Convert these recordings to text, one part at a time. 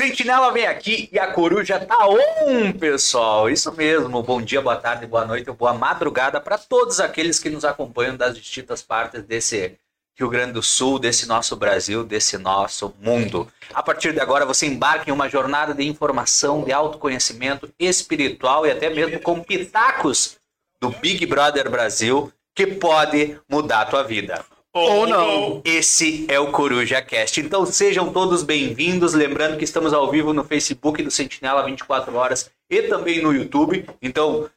Sentinela vem aqui e a coruja tá on, pessoal. Isso mesmo. Bom dia, boa tarde, boa noite, boa madrugada para todos aqueles que nos acompanham das distintas partes desse Rio Grande do Sul, desse nosso Brasil, desse nosso mundo. A partir de agora, você embarca em uma jornada de informação, de autoconhecimento espiritual e até mesmo com pitacos do Big Brother Brasil que pode mudar a tua vida. Ou não. Esse é o Coruja Cast. Então sejam todos bem-vindos. Lembrando que estamos ao vivo no Facebook do Sentinela 24 horas e também no YouTube. Então,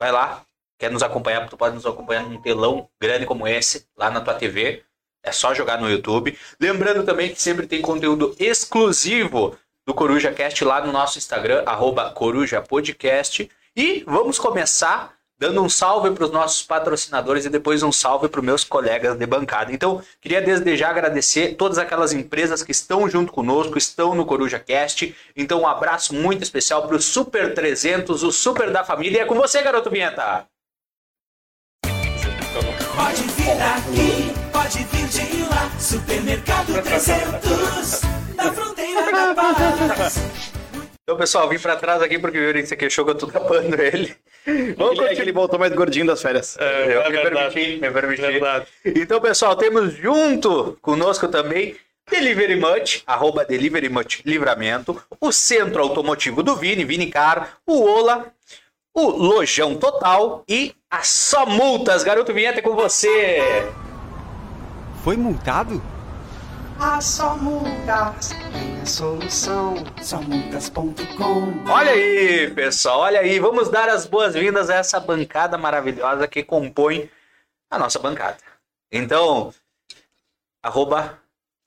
vai lá. Quer nos acompanhar? Tu pode nos acompanhar num telão grande como esse, lá na tua TV. É só jogar no YouTube. Lembrando também que sempre tem conteúdo exclusivo do Coruja Cast lá no nosso Instagram, arroba Coruja Podcast. E vamos começar dando um salve para os nossos patrocinadores e depois um salve para os meus colegas de bancada. Então, queria desde já agradecer todas aquelas empresas que estão junto conosco, estão no Coruja Cast. Então, um abraço muito especial para o Super 300, o Super da Família. E é com você, garoto Vinheta! Pode vir aqui, pode vir de lá, Supermercado 300, da fronteira da paz. Então, pessoal, vim para trás aqui porque o Yuri se queixou que eu tô tapando ele. Vamos ele, é que ele voltou mais gordinho das férias. É, eu é me verdade. permiti, me permiti. Verdade. Então, pessoal, temos junto conosco também Delivery Much, arroba Delivery Much Livramento, o Centro Automotivo do Vini, Vini Car, o Ola, o Lojão Total e a Só Multas. Garoto Vinheta é com você. Foi multado? A só multas tem a solução, somultas.com. Olha aí, pessoal, olha aí. Vamos dar as boas-vindas a essa bancada maravilhosa que compõe a nossa bancada. Então, arroba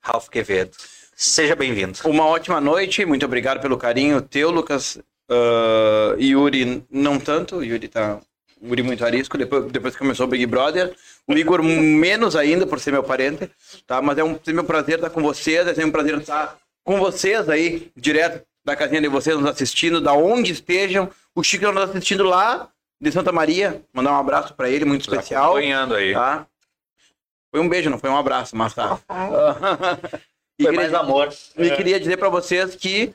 Ralph Quevedo. Seja bem-vindo. Uma ótima noite, muito obrigado pelo carinho teu, Lucas. Ah, Yuri, não tanto, Yuri tá. Yuri muito arisco, depois, depois que começou o Big Brother. O Igor menos ainda, por ser meu parente, tá? Mas é um sempre um prazer estar com vocês, é sempre um prazer estar com vocês aí, direto da casinha de vocês, nos assistindo, da onde estejam. O Chico está nos assistindo lá de Santa Maria, mandar um abraço para ele, muito especial. Acompanhando aí. Tá? Foi um beijo, não foi um abraço, mas tá. e, Foi queria, mais amor. e queria dizer pra vocês que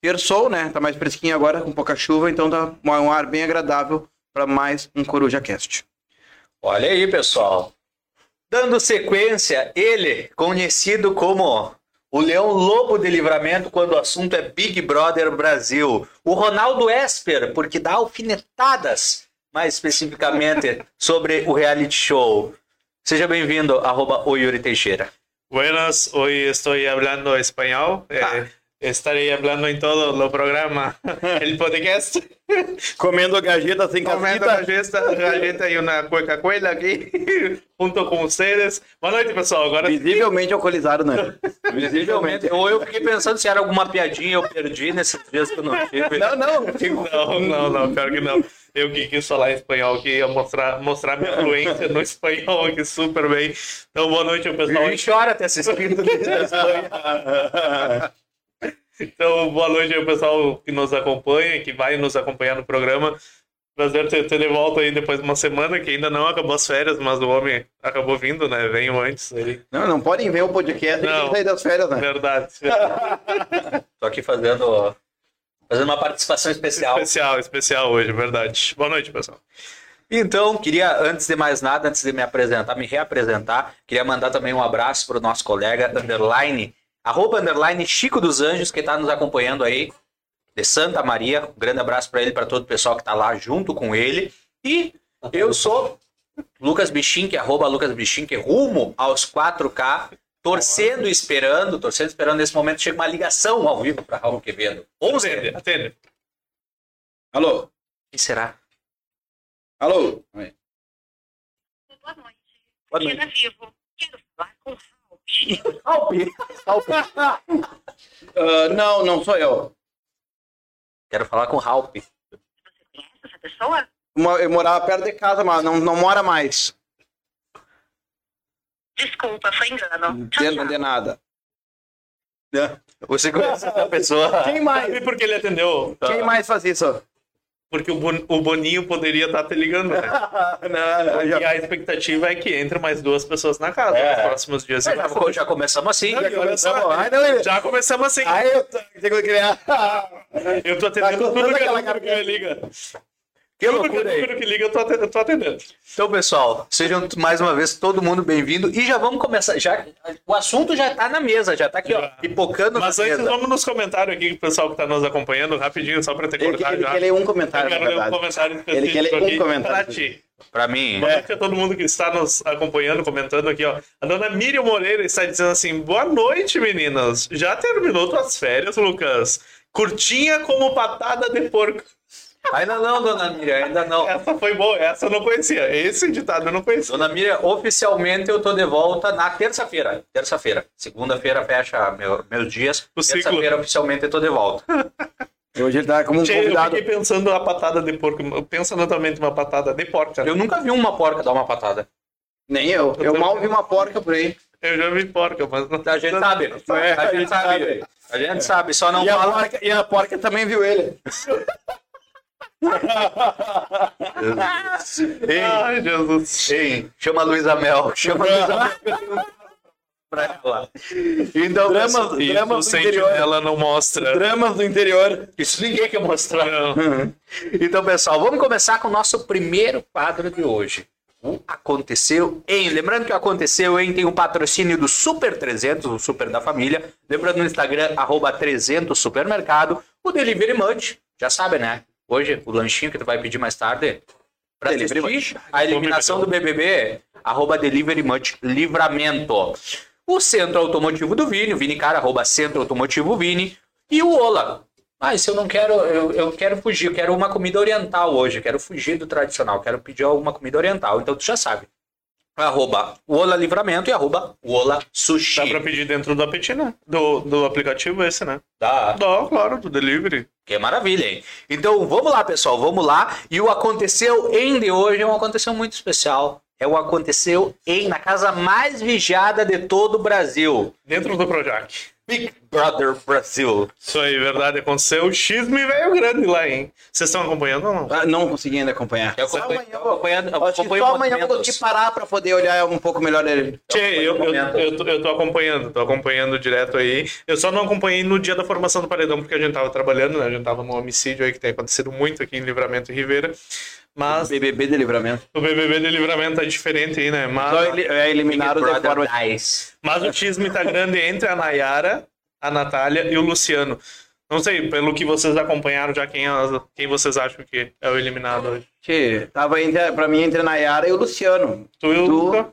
terçou, né? Tá mais fresquinho agora, com pouca chuva, então tá um ar bem agradável para mais um Coruja Cast. Olha aí, pessoal. Dando sequência, ele, conhecido como o Leão Lobo de Livramento quando o assunto é Big Brother Brasil. O Ronaldo Esper, porque dá alfinetadas, mais especificamente, sobre o reality show. Seja bem-vindo, arroba o Yuri Teixeira. Buenas, hoy estoy hablando español. eh, estaré hablando en todo el programa, el podcast. Comendo gajeta sem Comiendo casita. galleta, galleta y una Coca-Cola aquí, junto con ustedes. Boa noite, pessoal. Agora Visivelmente alcoolizado, né? Visivelmente. Ou eu fiquei pensando se era alguma piadinha eu perdi nesses dias que eu não tive. Não, não. Não, não, não, pior que não. Eu que quis falar em espanhol aqui, ia mostrar, mostrar minha fluência no espanhol aqui super bem. Então, boa noite, pessoal. E chora ter assistido desde a Espanha. Então, boa noite aí, pessoal que nos acompanha, que vai nos acompanhar no programa. Prazer ter, ter de volta aí depois de uma semana, que ainda não acabou as férias, mas o homem acabou vindo, né? Veio antes aí. Não, não podem ver o podcast Não. e sair das férias, né? Verdade. verdade. Tô aqui fazendo, fazendo uma participação especial. Especial, especial hoje, verdade. Boa noite, pessoal. Então, queria, antes de mais nada, antes de me apresentar, me reapresentar, queria mandar também um abraço para o nosso colega, underline, arroba, underline, Chico dos Anjos, que está nos acompanhando aí, de Santa Maria. Um grande abraço para ele, para todo o pessoal que está lá junto com ele. E eu sou Lucas Bichinque, arroba Lucas Bichinque, rumo aos 4K, torcendo e esperando, torcendo e esperando. Nesse momento chega uma ligação ao vivo para Raul Quevedo. 11. Atende, atende. Alô? Quem será? Alô? Oi. Boa noite. Boa noite. Regina Vivo. Quero falar com Alpi. Alpi. Ah, não, não sou eu. Quero falar com o Ralp. Você conhece essa pessoa? Eu morava perto de casa, mas não, não mora mais. Desculpa, foi engano. Tchau, De, tchau. de nada. Você conhece essa pessoa? Quem mais? E por que ele atendeu? Quem mais faz isso? Porque o, Bon- o Boninho poderia estar te ligando, né? Não, já- E a expectativa é que entre mais duas pessoas na casa É. nos próximos dias. Já, já começamos assim. Não, e olha só, Ai, não, ele- já começamos assim. Aí eu tô. Eu tô atendendo Tá tudo que, liga. Que Tudo que, loucura aí. tudo que liga, eu tô atendendo. Eu tô atendendo. Então, pessoal, sejam mais uma vez todo mundo bem-vindo e já vamos começar. Já, o assunto já tá na mesa, já tá aqui, ó, Já. pipocando Mas na antes, mesa. vamos nos comentários aqui, o pessoal que tá nos acompanhando, rapidinho, só pra ter Ele, cortado ele já. quer ler um Eu comentário, quero ler um comentário Ele quer ler um aqui comentário. pra ti. Pra mim. Boa noite a todo mundo que está nos acompanhando, comentando aqui, ó. A dona Miriam Moreira está dizendo assim: boa noite, meninas. Já terminou tuas férias, Lucas? Curtinha como patada de porco. Ainda não, dona Miriam, ainda não. Essa foi boa, essa eu não conhecia. Esse ditado eu não conhecia. Dona Miriam, oficialmente eu tô de volta na terça-feira. Terça-feira. Segunda-feira fecha meu- meus dias. Terça-feira oficialmente eu tô de volta. Hoje ele tá como um Che, eu convidado. fiquei pensando a patada de porco. Pensa notamente uma patada de porca. Eu nunca vi uma porca dar uma patada. Nem eu. Eu mal vi uma porca por aí. Eu já vi porca, mas não. A gente sabe. É, a gente sabe. A gente sabe, só não E a, fala. porca, e a porca também viu ele. Ei, Ai, Jesus. ei, chama a Luísa Mel. Chama a Luísa Mel. Pra ela. Então, Dramas, Isso, dramas o do interior. sentinela não mostra. Dramas do interior. isso ninguém quer mostrar. Não. Então, pessoal, vamos começar com o nosso primeiro quadro de hoje. O Aconteceu em. Lembrando que o Aconteceu em tem o patrocínio do Super 300, o Super da Família. Lembrando no Instagram, arroba 300 Supermercado. O Delivery Munch, já sabe, né? Hoje, o lanchinho que tu vai pedir mais tarde. Pra Delivery assistir a eliminação do BBB, arroba Delivery Munch Livramento. O Centro Automotivo do Vini, o Vini Cara, arroba Centro Automotivo Vini. E o Ola, ah, se eu não quero, eu, eu quero fugir, eu quero uma comida oriental hoje, eu quero fugir do tradicional, quero pedir alguma comida oriental. Então tu já sabe. Arroba Ola Livramento e arroba Ola Sushi. Dá pra pedir dentro do apetite, né? Do, do aplicativo esse, né? Dá. Dá, claro, do delivery. Que maravilha, hein? Então vamos lá, pessoal, vamos lá. E o aconteceu em de hoje é um aconteceu muito especial. É o aconteceu em na casa mais vigiada de todo o Brasil. Dentro do Projac. Big Brother Brasil. Isso aí, verdade, aconteceu. O X-Me veio grande lá, hein? Vocês estão acompanhando ou não? Ah, não consegui ainda acompanhar. Eu Só acompanho, amanhã eu acompanho, só amanhã eu vou que parar pra poder olhar um pouco melhor ele. Tchê, eu, eu, eu, tô, eu tô- eu tô acompanhando, tô acompanhando direto aí. Eu só não acompanhei no dia da formação do Paredão, porque a gente tava trabalhando, né? A gente tava num homicídio aí que tem acontecido muito aqui em Livramento e Ribeira. Mas BBB de livramento. o BBB de Livramento é diferente aí, né? Só Mas, ele é eliminado de forma. Dice. mas o tisme tá grande entre a Nayara, a Natália e o Luciano. Não sei, pelo que vocês acompanharam já, quem, é- quem vocês acham que é o eliminado hoje? Tchê, tava entre, pra mim entre a Nayara e o Luciano. Tu e o Tu- Luca?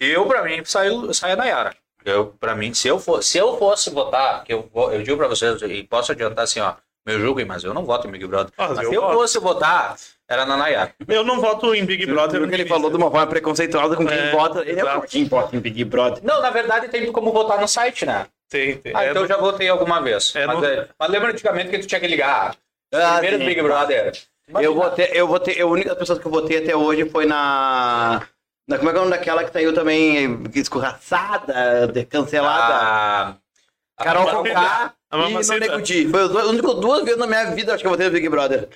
Eu, pra mim, saio, saio da Yara. Eu, pra mim, se eu, for, se eu fosse votar, que eu, eu digo pra vocês, e posso adiantar assim, ó, me julguem, mas eu não voto em Big Brother. Mas eu se eu voto. fosse votar, era na Nayara. Eu não voto em Big Brother. Viu que ele falou de uma forma preconceituosa com quem É, vota. Ele é quem vota em Big Brother. Não, na verdade, tem como votar no site, né? Tem, tem. Ah, É, então eu já votei alguma vez. É, mas, não- é, mas lembra antigamente que tu tinha que ligar. Ah, Primeiro sim. Big Brother. Eu votei, eu votei, a única pessoa que eu votei até hoje foi na. na como é que é o nome daquela que saiu também escorraçada, cancelada? Ah, a Carol Carol Conká A e no Mamacita. Nego Di. Foi as duas, únicas duas vezes na minha vida acho que eu votei no Big Brother.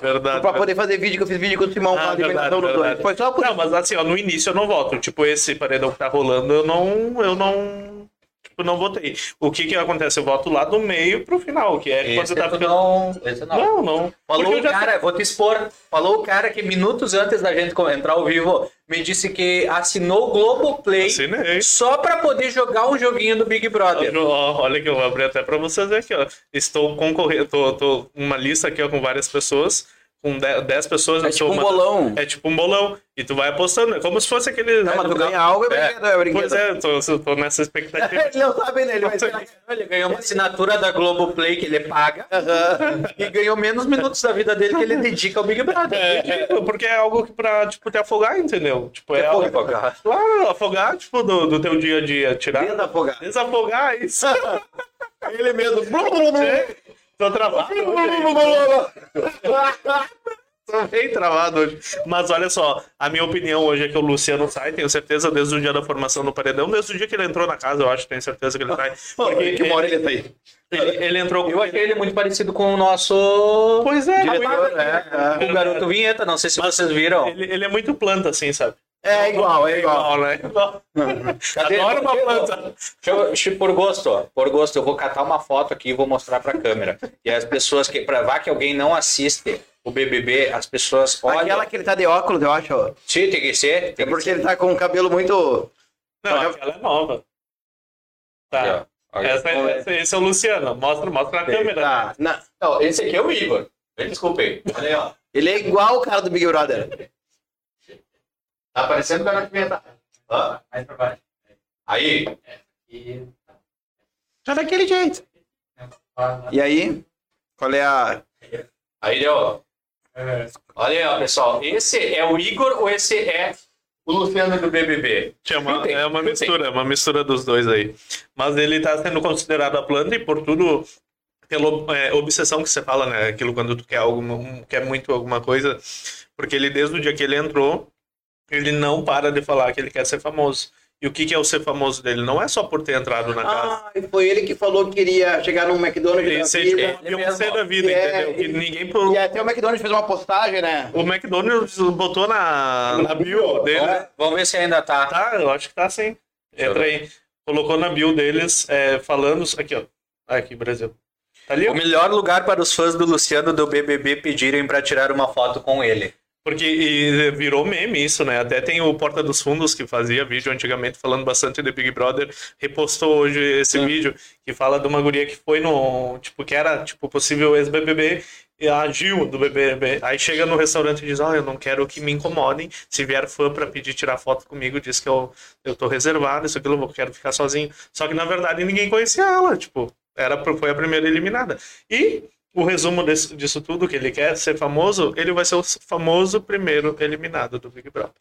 Verdade. Pra poder fazer vídeo, que eu fiz vídeo com o Simão Ah, verdade, verdade. Foi só por Não, mas assim, ó, no início eu não voto. Tipo, esse paredão que tá rolando, eu não. Eu não. Tipo, não votei. O que que acontece? Eu voto lá do meio pro final, que é quando esse você tá ficando. não, esse não. Não, não. Falou o já- cara, vou te expor. Falou o cara que minutos antes da gente entrar ao vivo me disse que assinou o Globoplay Assinei. só pra poder jogar um joguinho do Big Brother. Olha que eu vou abrir até pra vocês ver aqui, ó. Estou concorrendo, tô, tô uma lista aqui ó, com várias pessoas, com 10 pessoas. É tipo um bolão. É tipo um bolão. E tu vai apostando, é como se fosse aquele. Não, mas tu ganha algo é É. brinquedo, é brinquedo. Pois é, eu tô, eu tô nessa expectativa. Ele não sabe, né? Ele vai. Ele ganhou uma assinatura da Globoplay que ele paga e ganhou menos minutos da vida dele que ele dedica ao Big Brother. É, é, porque é algo que pra, tipo, te afogar, entendeu? Tipo, é Te algo... afogar. Claro, afogar, tipo, do, do teu dia a dia. Tirar... Desafogar. Desafogar, isso. Ele mesmo. Tô travado. Tô bem travado hoje. Mas olha só, a minha opinião hoje é que o Luciano sai, tenho certeza, desde o dia da formação no Paredão, desde o dia que ele entrou na casa, eu acho, tenho certeza que ele sai. Porque que uma hora ele tá aí. ele, ele entrou Eu achei ele muito parecido com o nosso Pois é, Diretor, pois é, o garoto vinheta. Não sei se vocês viram. Ele, ele é muito planta, assim, sabe? É igual, é igual. Igual, né? Igual. Cadê? Adoro uma planta. Deixa eu- por gosto, ó. por gosto, eu vou catar uma foto aqui e vou mostrar pra câmera. E as pessoas que, pra vá que alguém não assiste o BBB, as pessoas olham. Aquela que ele tá de óculos, eu acho. ó. Sim, tem que ser. É Tem que porque ser. ele tá com o cabelo muito. Não, aquela é nova. Tá. Olha. Essa, é- esse, esse é o Luciano. Mostra, mostra na câmera. Tá, Não, esse aqui é o Igor. Desculpem. Olha aí, ó. Ele é igual o cara do Big Brother. Tá parecendo o garoto vinheta. Ó, Mais pra baixo. Aí. E... Tá daquele jeito. E aí? Qual é a. Aí deu. É. Olha aí, ó, pessoal. Esse é o Igor ou esse é o Luciano do BBB? Tinha uma- é uma mistura, uma mistura dos dois aí. Mas ele tá sendo considerado a planta e por tudo, pela é, obsessão que você fala, né? Aquilo quando tu quer algo, quer muito alguma coisa. Porque ele, desde o dia que ele entrou, ele não para de falar que ele quer ser famoso. E o que, que é o ser famoso dele? Não é só por ter entrado na casa. Ah, e foi ele que falou que queria chegar num McDonald's da é vida. um Beyoncé da vida, É, entendeu? Que e- ninguém... por- E até o McDonald's fez uma postagem, né? O McDonald's botou na, na bio dele. Vamos, vamos ver se ainda tá. Tá, eu acho que tá sim. Deixa Entra aí. Colocou na bio deles, é, falando. Aqui, ó. Ah, Aqui, Brasil. Tá ali? O melhor lugar para os fãs do Luciano do BBB pedirem para tirar uma foto com ele. Porque e virou meme isso, né? Até tem o Porta dos Fundos que fazia vídeo antigamente falando bastante de Big Brother, repostou hoje esse vídeo que fala de uma guria que foi no, tipo, que era, tipo, possível ex-BBB e a Gil do BBB. Aí chega no restaurante e diz: "Ó, eu não quero que me incomodem. Se vier fã pra pedir tirar foto comigo, diz que eu eu tô reservado, isso aquilo, eu quero ficar sozinho". Só que na verdade ninguém conhecia ela, tipo, era foi a primeira eliminada. E o resumo desse- disso tudo, que ele quer ser famoso, ele vai ser o famoso primeiro eliminado do Big Brother.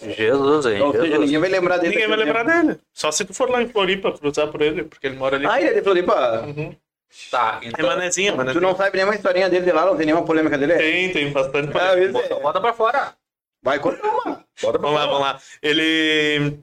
Jesus, hein? Ou seja, ninguém vai lembrar dele. Ninguém vai lembrar dele. Só se tu for lá em Floripa cruzar por ele, porque ele mora ali. Ah, ele é de Floripa? Uhum. Tá, É então. manezinha, Tu não sabe nenhuma historinha dele de lá, não tem nenhuma polêmica dele? Tem, tem bastante. Ah, isso Bota, é. bota pra fora. Vai contar uma. Bota pra Vamos lá, fora. vamos lá. Ele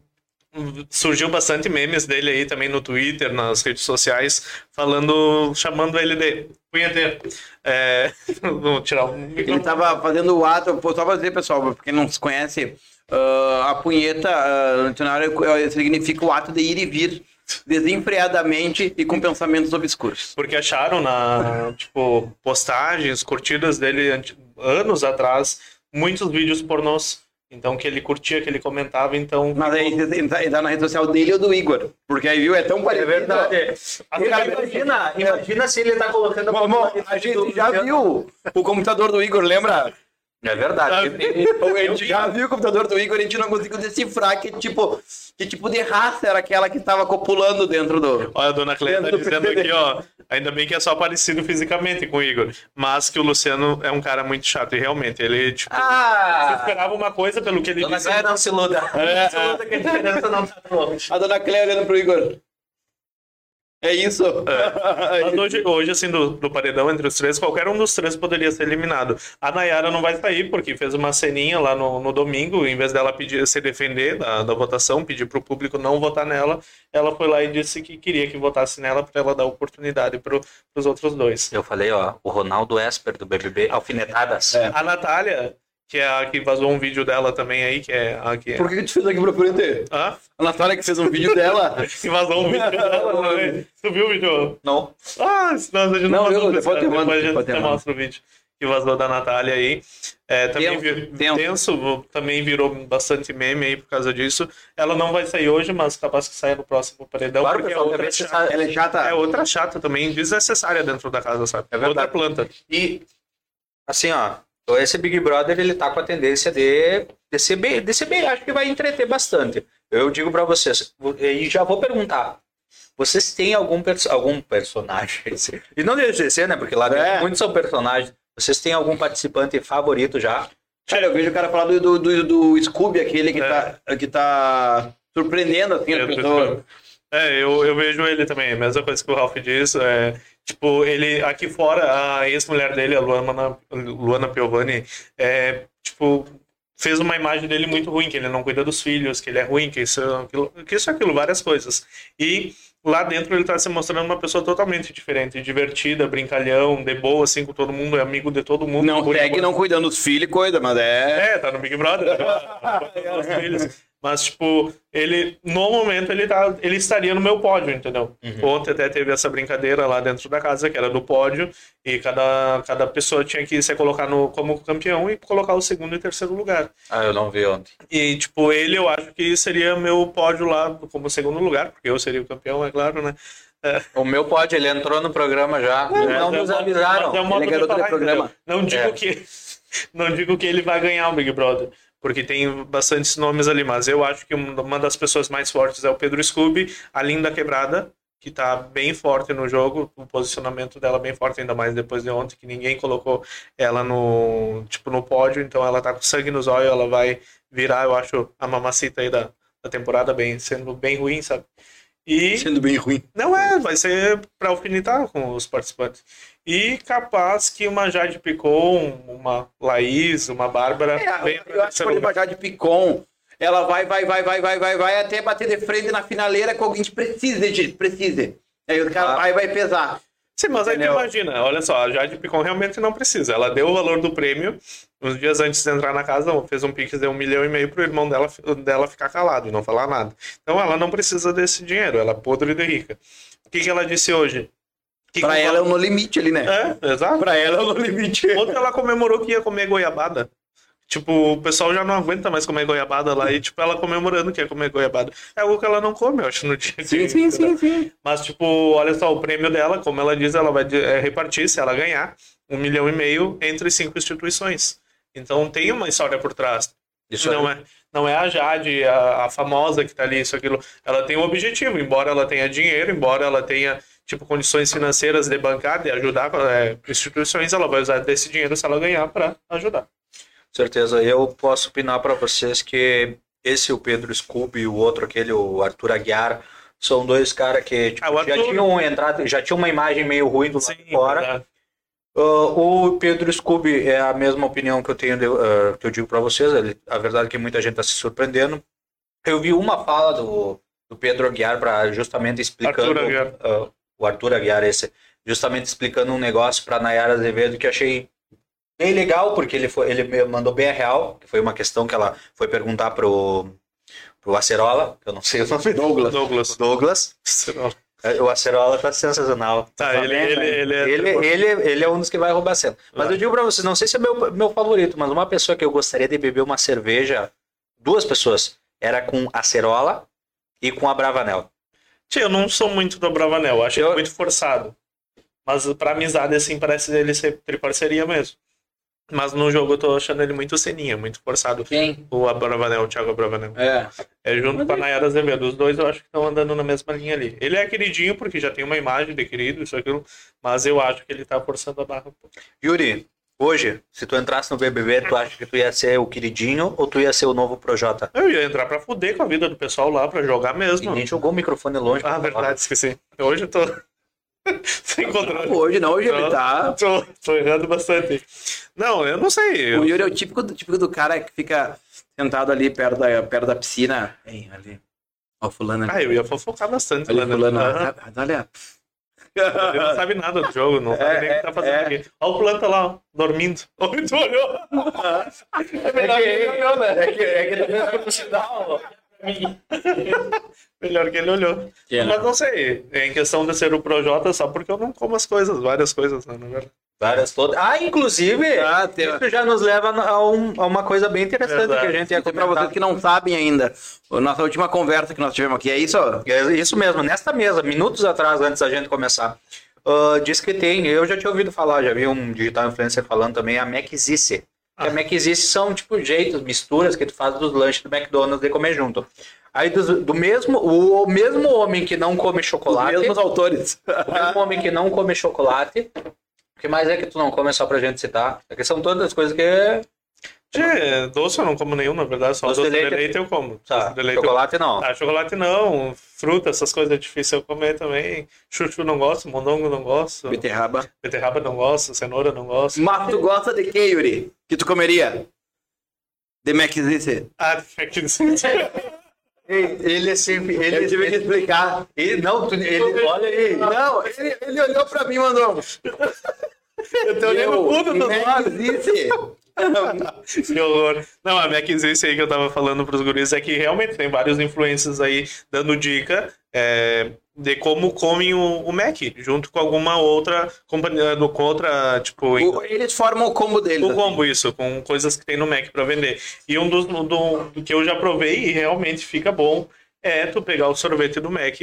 surgiu bastante memes dele aí também no Twitter, nas redes sociais, falando, chamando ele de punheteiro. É, vou tirar um Ele tava fazendo o ato, só pra dizer, pessoal, pra quem não se conhece, ah, a punheta ah, no dicionário eh, significa o ato de ir e vir desenfreadamente e com pensamentos obscuros. Porque acharam na, tipo, postagens, curtidas dele anos atrás, muitos vídeos pornôs. Então, que ele curtia, que ele comentava, então... Mas aí entrar entrar na rede social dele ou do Igor. Porque aí, viu, é tão É parecido. verdade. Cara, Imagina, imagina se ele tá colocando Bom, bom, a gente já viu o computador do Igor, lembra? É verdade. A gente já viu o computador do Igor, a gente não conseguiu decifrar que tipo, que tipo de raça era aquela que estava copulando dentro do. Olha, a dona Cleia tá dizendo aqui, ó. Ainda bem que é só parecido fisicamente com o Igor. Mas que o Luciano é um cara muito chato. E realmente, ele, tipo, você Ah! esperava uma coisa pelo que ele Dona disse. Cléia, não se iluda. É, Não se iluda que a diferença não tá longe. A dona Cléia olhando pro Igor. É isso? Mas hoje, hoje assim, do, do paredão entre os três, qualquer um dos três poderia ser eliminado. A Nayara não vai sair, porque fez uma ceninha lá no, no domingo, em vez dela pedir, se defender da, da votação, pedir pro público não votar nela, ela foi lá e disse que queria que votasse nela para ela dar oportunidade pro, pros outros dois. Eu falei, ó, o Ronaldo Esper do BBB, alfinetadas. É. A Natália, que é a que vazou um vídeo dela também aí, que é a que. Por que que tu fez aqui pra frente? Hã? A Natália que fez um vídeo dela. Que vazou um vídeo dela também. Tu viu o vídeo? Não. Ah, senão a gente Não, não, eu- depois mando, Depois a gente depois te mostra o vídeo que vazou da Natália aí. É, também Tenso, vi- tenso. também virou bastante meme aí por causa disso. Ela não vai sair hoje, mas capaz que saia no próximo paredão, Claro, porque é pessoal, outra, também você chata, Ela é chata. é outra chata também, desnecessária dentro da casa, sabe? É verdade. outra planta. E, assim, ó, esse Big Brother, ele tá com a tendência de, de, ser bem, de ser bem, acho que vai entreter bastante. Eu digo pra vocês, e já vou perguntar, vocês têm algum, perso- algum personagem, e não deixa de ser, né, porque lá É. muitos são personagens, vocês têm algum participante favorito já? Cara, eu vejo o cara falar do, do, do, do Scooby, aquele que, É. tá, que tá surpreendendo assim, as pessoas. É, eu, eu vejo ele também, a mesma coisa que o Ralph diz. É, Tipo, ele aqui fora, a ex-mulher dele, a Luana, Luana Piovani, é, tipo, fez uma imagem dele muito ruim, que ele não cuida dos filhos, que ele é ruim, que isso, aquilo, que isso, aquilo, várias coisas. E lá dentro ele tá se mostrando uma pessoa totalmente diferente, divertida, brincalhão, de boa, assim, com todo mundo, é amigo de todo mundo. Não segue não cuidando dos filhos coisa, mas é. É, tá no Big Brother. tá. Mas, tipo, ele, no momento, ele, tá, ele estaria no meu pódio, entendeu? Ontem até teve essa brincadeira lá dentro da casa, que era do pódio, e cada, cada pessoa tinha que se colocar no, como campeão e colocar o segundo e terceiro lugar. Ah, eu não vi ontem. E, tipo, ele eu acho que seria meu pódio lá como segundo lugar, porque eu seria o campeão, é claro, né? O meu pode, ele entrou no programa já. não É, nos é um modo- avisaram. mas é um Ele é garoto de programa. entendeu? Não digo É. que não digo que ele vai ganhar o Big Brother, porque tem bastantes nomes ali, mas eu acho que um- uma das pessoas mais fortes é o Pedro Scooby, a Linda Quebrada, que tá bem forte no jogo, o posicionamento dela bem forte, ainda mais depois de ontem, que ninguém colocou ela no, tipo, no pódio, então ela tá com sangue nos olhos, ela vai virar, eu acho, a mamacita aí da, da temporada, bem, sendo bem ruim, sabe? E... Sendo bem ruim. Não é, vai ser para alfinetar com os participantes. E capaz que uma Jade Picon, uma Laís, uma Bárbara É, eu acho que terceiro quando lugar. a Jade Picon, ela vai, vai, vai, vai, vai, vai, vai até bater de frente na finaleira com alguém que precise, gente, precise. Aí o cara Ah. vai pesar. Sim, mas aí tu imagina, olha só, a Jade Picon realmente não precisa. Ela deu o valor do prêmio uns dias antes de entrar na casa, fez um pix de um milhão e meio pro irmão dela, dela ficar calado e não falar nada. Então ela não precisa desse dinheiro, ela é podre de rica. O que, que ela disse hoje? Que Pra ela é o no limite ali, né? É, exato. Pra ela é o no limite. Ontem ela comemorou que ia comer goiabada. Tipo, o pessoal já não aguenta mais comer goiabada lá e, tipo, ela comemorando que ia comer goiabada. É algo que ela não come, eu acho, no dia Sim, sim, sim, sim. Mas, tipo, olha só, o prêmio dela, como ela diz, ela vai é, repartir, se ela ganhar, um milhão e meio entre cinco instituições. Então tem uma história por trás. Isso não, é, não é a Jade, a, a famosa que tá ali, isso, aquilo. Ela tem um objetivo, embora ela tenha dinheiro, embora ela tenha, tipo, condições financeiras de bancar, de ajudar é, instituições, ela vai usar desse dinheiro se ela ganhar para ajudar. certeza. Eu posso opinar para vocês que esse, o Pedro Scooby e o outro, aquele, o Arthur Aguiar, são dois caras que tipo, Ah, já tinham entrado, já tinha uma imagem meio ruim do lado de fora. Ah, o Pedro Scooby é a mesma opinião que eu tenho, de- ah, que eu digo para vocês. Ele, a verdade é que muita gente está se surpreendendo. Eu vi uma fala do, do Pedro Aguiar para justamente explicando ah, o Arthur Aguiar esse, justamente explicando um negócio para Nayara Azevedo que eu achei bem legal porque ele foi, ele mandou bem a real, que foi uma questão que ela foi perguntar pro pro Acerola, que eu não sei o nome Douglas. Douglas. Douglas. É, O Acerola tá sensacional. Tá, ele, ele, ele, é Ele, ele, ele é um dos que vai roubar a cena. Mas Vai. eu digo pra vocês, não sei se é meu, meu favorito, mas uma pessoa que eu gostaria de beber uma cerveja, duas pessoas, era com acerola e com a Bravanel. Tia, eu não sou muito do Bravanel, eu acho Eu- ele muito forçado. Mas pra amizade, assim, parece ele ser triparceria mesmo. Mas no jogo eu tô achando ele muito ceninha, muito forçado. Quem? O Abravanel, o Thiago Abravanel. É. É junto com a Nayara Azevedo. Os dois eu acho que estão andando na mesma linha ali. Ele é queridinho porque já tem uma imagem de querido, isso aquilo. Mas eu acho que ele tá forçando a barra. um pouco. Yuri, hoje, se tu entrasse no BBB, tu acha que tu ia ser o queridinho ou tu ia ser o novo Projota? Eu ia entrar pra fuder com a vida do pessoal lá, pra jogar mesmo. Ninguém jogou o microfone longe. Ah, verdade, esqueci. Hoje eu tô. tô encontrando. Hoje não, hoje ele tá. Tô, tô errando bastante. Não, eu não sei. O Yuri é o típico, do- típico do cara que fica sentado ali perto da, perto da piscina. Ei, ali. Ó, fulano ali. Ah, eu ia fofocar bastante Ali, dentro. fulano. Ah, Olha. Ele não sabe nada do jogo, não sabe É, nem o que tá fazendo é. aqui. Olha o planta lá, ó, dormindo. Olha, tu olhou. É melhor que ele olhou, né? É que, é que ele fez. Melhor que ele olhou. Que Mas não sei, em questão de ser o Projota, só porque eu não como as coisas, várias coisas, né, na verdade. Várias todas. Ah, inclusive, Ah, tem- isso já nos leva a, um- a uma coisa bem interessante Verdade. que a gente ia Pra comentar. vocês que não sabem ainda, a nossa última conversa que nós tivemos aqui é isso? É isso mesmo, nesta mesa, minutos atrás, antes da gente começar. ah, diz que tem, eu já tinha ouvido falar, já vi um digital influencer falando também, a Maczice. Que A Maczice são tipo jeitos, misturas que tu faz dos lanches do McDonald's de comer junto. Aí do, do mesmo, o mesmo homem que não come Os chocolate, mesmos autores. o mesmo homem que não come chocolate, o que mais é que tu não come só pra gente citar? Porque são todas as coisas que Tchê, doce eu não como nenhum, na verdade, só Doce doce, de de leite- leite eu como. Tá, de leite eu chocolate não. Ah, chocolate não, fruta, essas coisas é difícil eu comer também. Chuchu não gosto, mondongo não gosto, Beterraba. beterraba não gosto, cenoura não gosto. Mas tu gosta de que, Yuri? Que tu comeria? De McZice. Ah, é que Ele é sempre. Ele, Eu tive que explicar. ele- não, ele, olha aí. Não, ele, ele olhou pra mim mandou. Eu tô olhando o fundo olhos. McZice. Que horror. Não, a Maczice aí que eu tava falando pros guris é que realmente tem vários influencers aí dando dica é, de como comem o, o Mac, junto com alguma outra companhia, no- com outra, tipo, O- Eles formam o combo deles. o combo isso, com coisas que tem no Mac pra vender. E um dos do, do que eu já provei e realmente fica bom é tu pegar o sorvete do Mac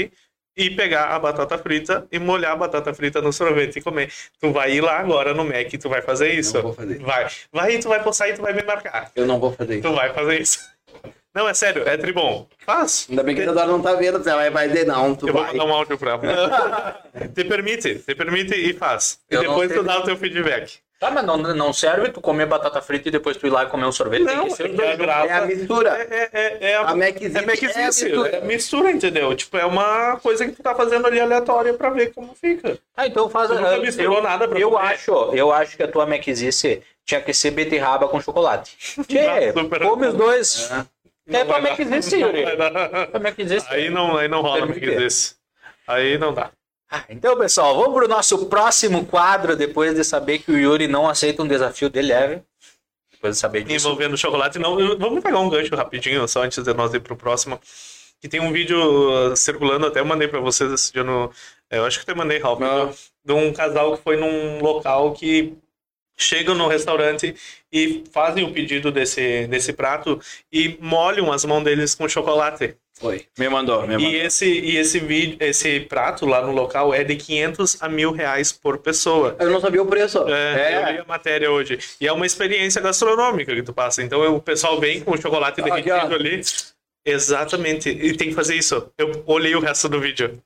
e pegar a batata frita e molhar a batata frita no sorvete e comer. Tu vai ir lá agora no Mac e tu vai fazer isso. Não vou fazer. Vai. Vai e tu vai postar e tu vai me marcar. Eu não vou fazer isso. Tu vai fazer isso. Não, é sério, é tribom. Faz. Ainda bem que a Isadora não tá vendo, você vai, dizer não, tu Eu vou vai. mandar um áudio pra ela. te permite, te permite e faz. E Eu não depois tu dá o teu feedback. Tá, mas não, não serve tu comer batata frita e depois tu ir lá e comer um sorvete? Não, Tem que ser é a graça É a mistura. É, é, é A Maczice é Maczice, é a mistura. é mistura, entendeu? Tipo, é uma coisa que tu tá fazendo ali aleatória pra ver como fica. Ah, então faz. Tu nunca eu- misturou eu, nada pra eu comer? acho, eu acho que a tua Maczice tinha que ser beterraba com chocolate. Tchê, come os dois. É tua. Maczice, Yuri. dar. Tua Maczice. Aí não, aí não rola. Maczice. Aí não dá. Ah, Então, pessoal, vamos pro nosso próximo quadro depois de saber que o Yuri não aceita um desafio de leve. Depois de saber disso. envolvendo chocolate. Não, vamos pegar um gancho rapidinho, só antes de nós ir pro próximo. Que tem um vídeo uh, circulando, até eu mandei pra vocês esse dia no. é, Eu acho que até mandei, Ralph, Ah. do- de um casal que foi num local que chegam no restaurante e fazem o pedido desse, desse prato e molham as mãos deles com chocolate. Foi. Me mandou, me mandou. E esse, e esse vídeo, esse prato lá no local é de 500 a mil reais por pessoa. Eu não sabia o preço. É, eu li a matéria hoje. E é uma experiência gastronômica que tu passa. Então o pessoal vem com o chocolate Aqui, derretido ó. ali. Exatamente. E tem que fazer isso. Eu olhei o resto do vídeo.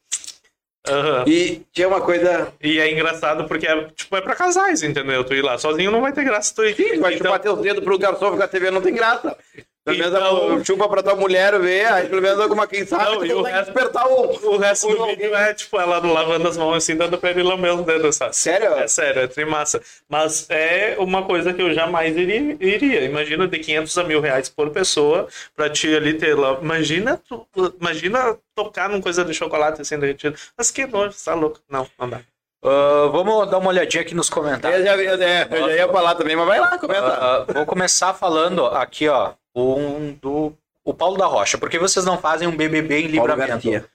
Aham. E tinha uma coisa. E é engraçado porque é, tipo, é pra casais, entendeu? Tu ir lá sozinho não vai ter graça. Tu ir. Sim, vai então, chupar teus dedos pro garçom ficar TV não tem graça. Pelo menos Então- chupa pra tua mulher ver, aí pelo menos alguma quem sabe Não, e o resto- despertar um. o resto do vídeo é, tipo, ela lavando as mãos assim, dando pra ele lamber os dedos, sabe? Sério? É sério, é trimassa. Mas é uma coisa que eu jamais iria. iria. Imagina de 500 a mil reais por pessoa pra ti ali ter lá. Imagina, tu- imagina tocar numa coisa de chocolate assim derretido. Mas que nojo, tá louco. Não, não dá. Ah, vamos dar uma olhadinha aqui nos comentários. Eu já, eu, é, eu já ia falar também, mas vai lá, comenta. Ah, ah, vou começar falando aqui, ó, um do o Paulo da Rocha. Por que vocês não fazem um BBB em livramento? Garcia.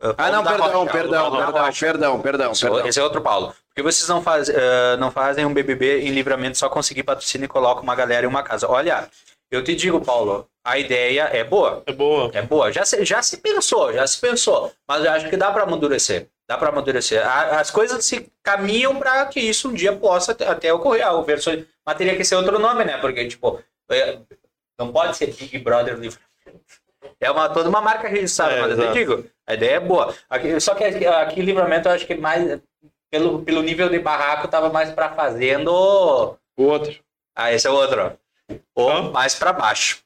Ah, Ah, não, perdão, Rocha, perdão, perdão, perdão, perdão, Esse- perdão. Esse é outro Paulo. Por que vocês não, faz, ah, não fazem um BBB em livramento, só conseguir patrocínio e colocam uma galera em uma casa? Olha, eu te digo, Paulo, a ideia é boa. É boa. É boa. Já se, já se pensou, já se pensou. Mas eu acho que dá para amadurecer. Dá para amadurecer. A- As coisas se caminham para que isso um dia possa até- ocorrer. A versão, mas teria que ser outro nome, né? Porque, tipo, é, não pode ser Big Brother Livramento. É uma, toda uma marca registrada, É, mas eu digo, a ideia é boa. Aqui- só que aqui, Livramento eu acho que mais, pelo, pelo nível de barraco, tava mais para fazendo. O outro. Ah, esse é o outro, ó. Ou Ah. mais para baixo.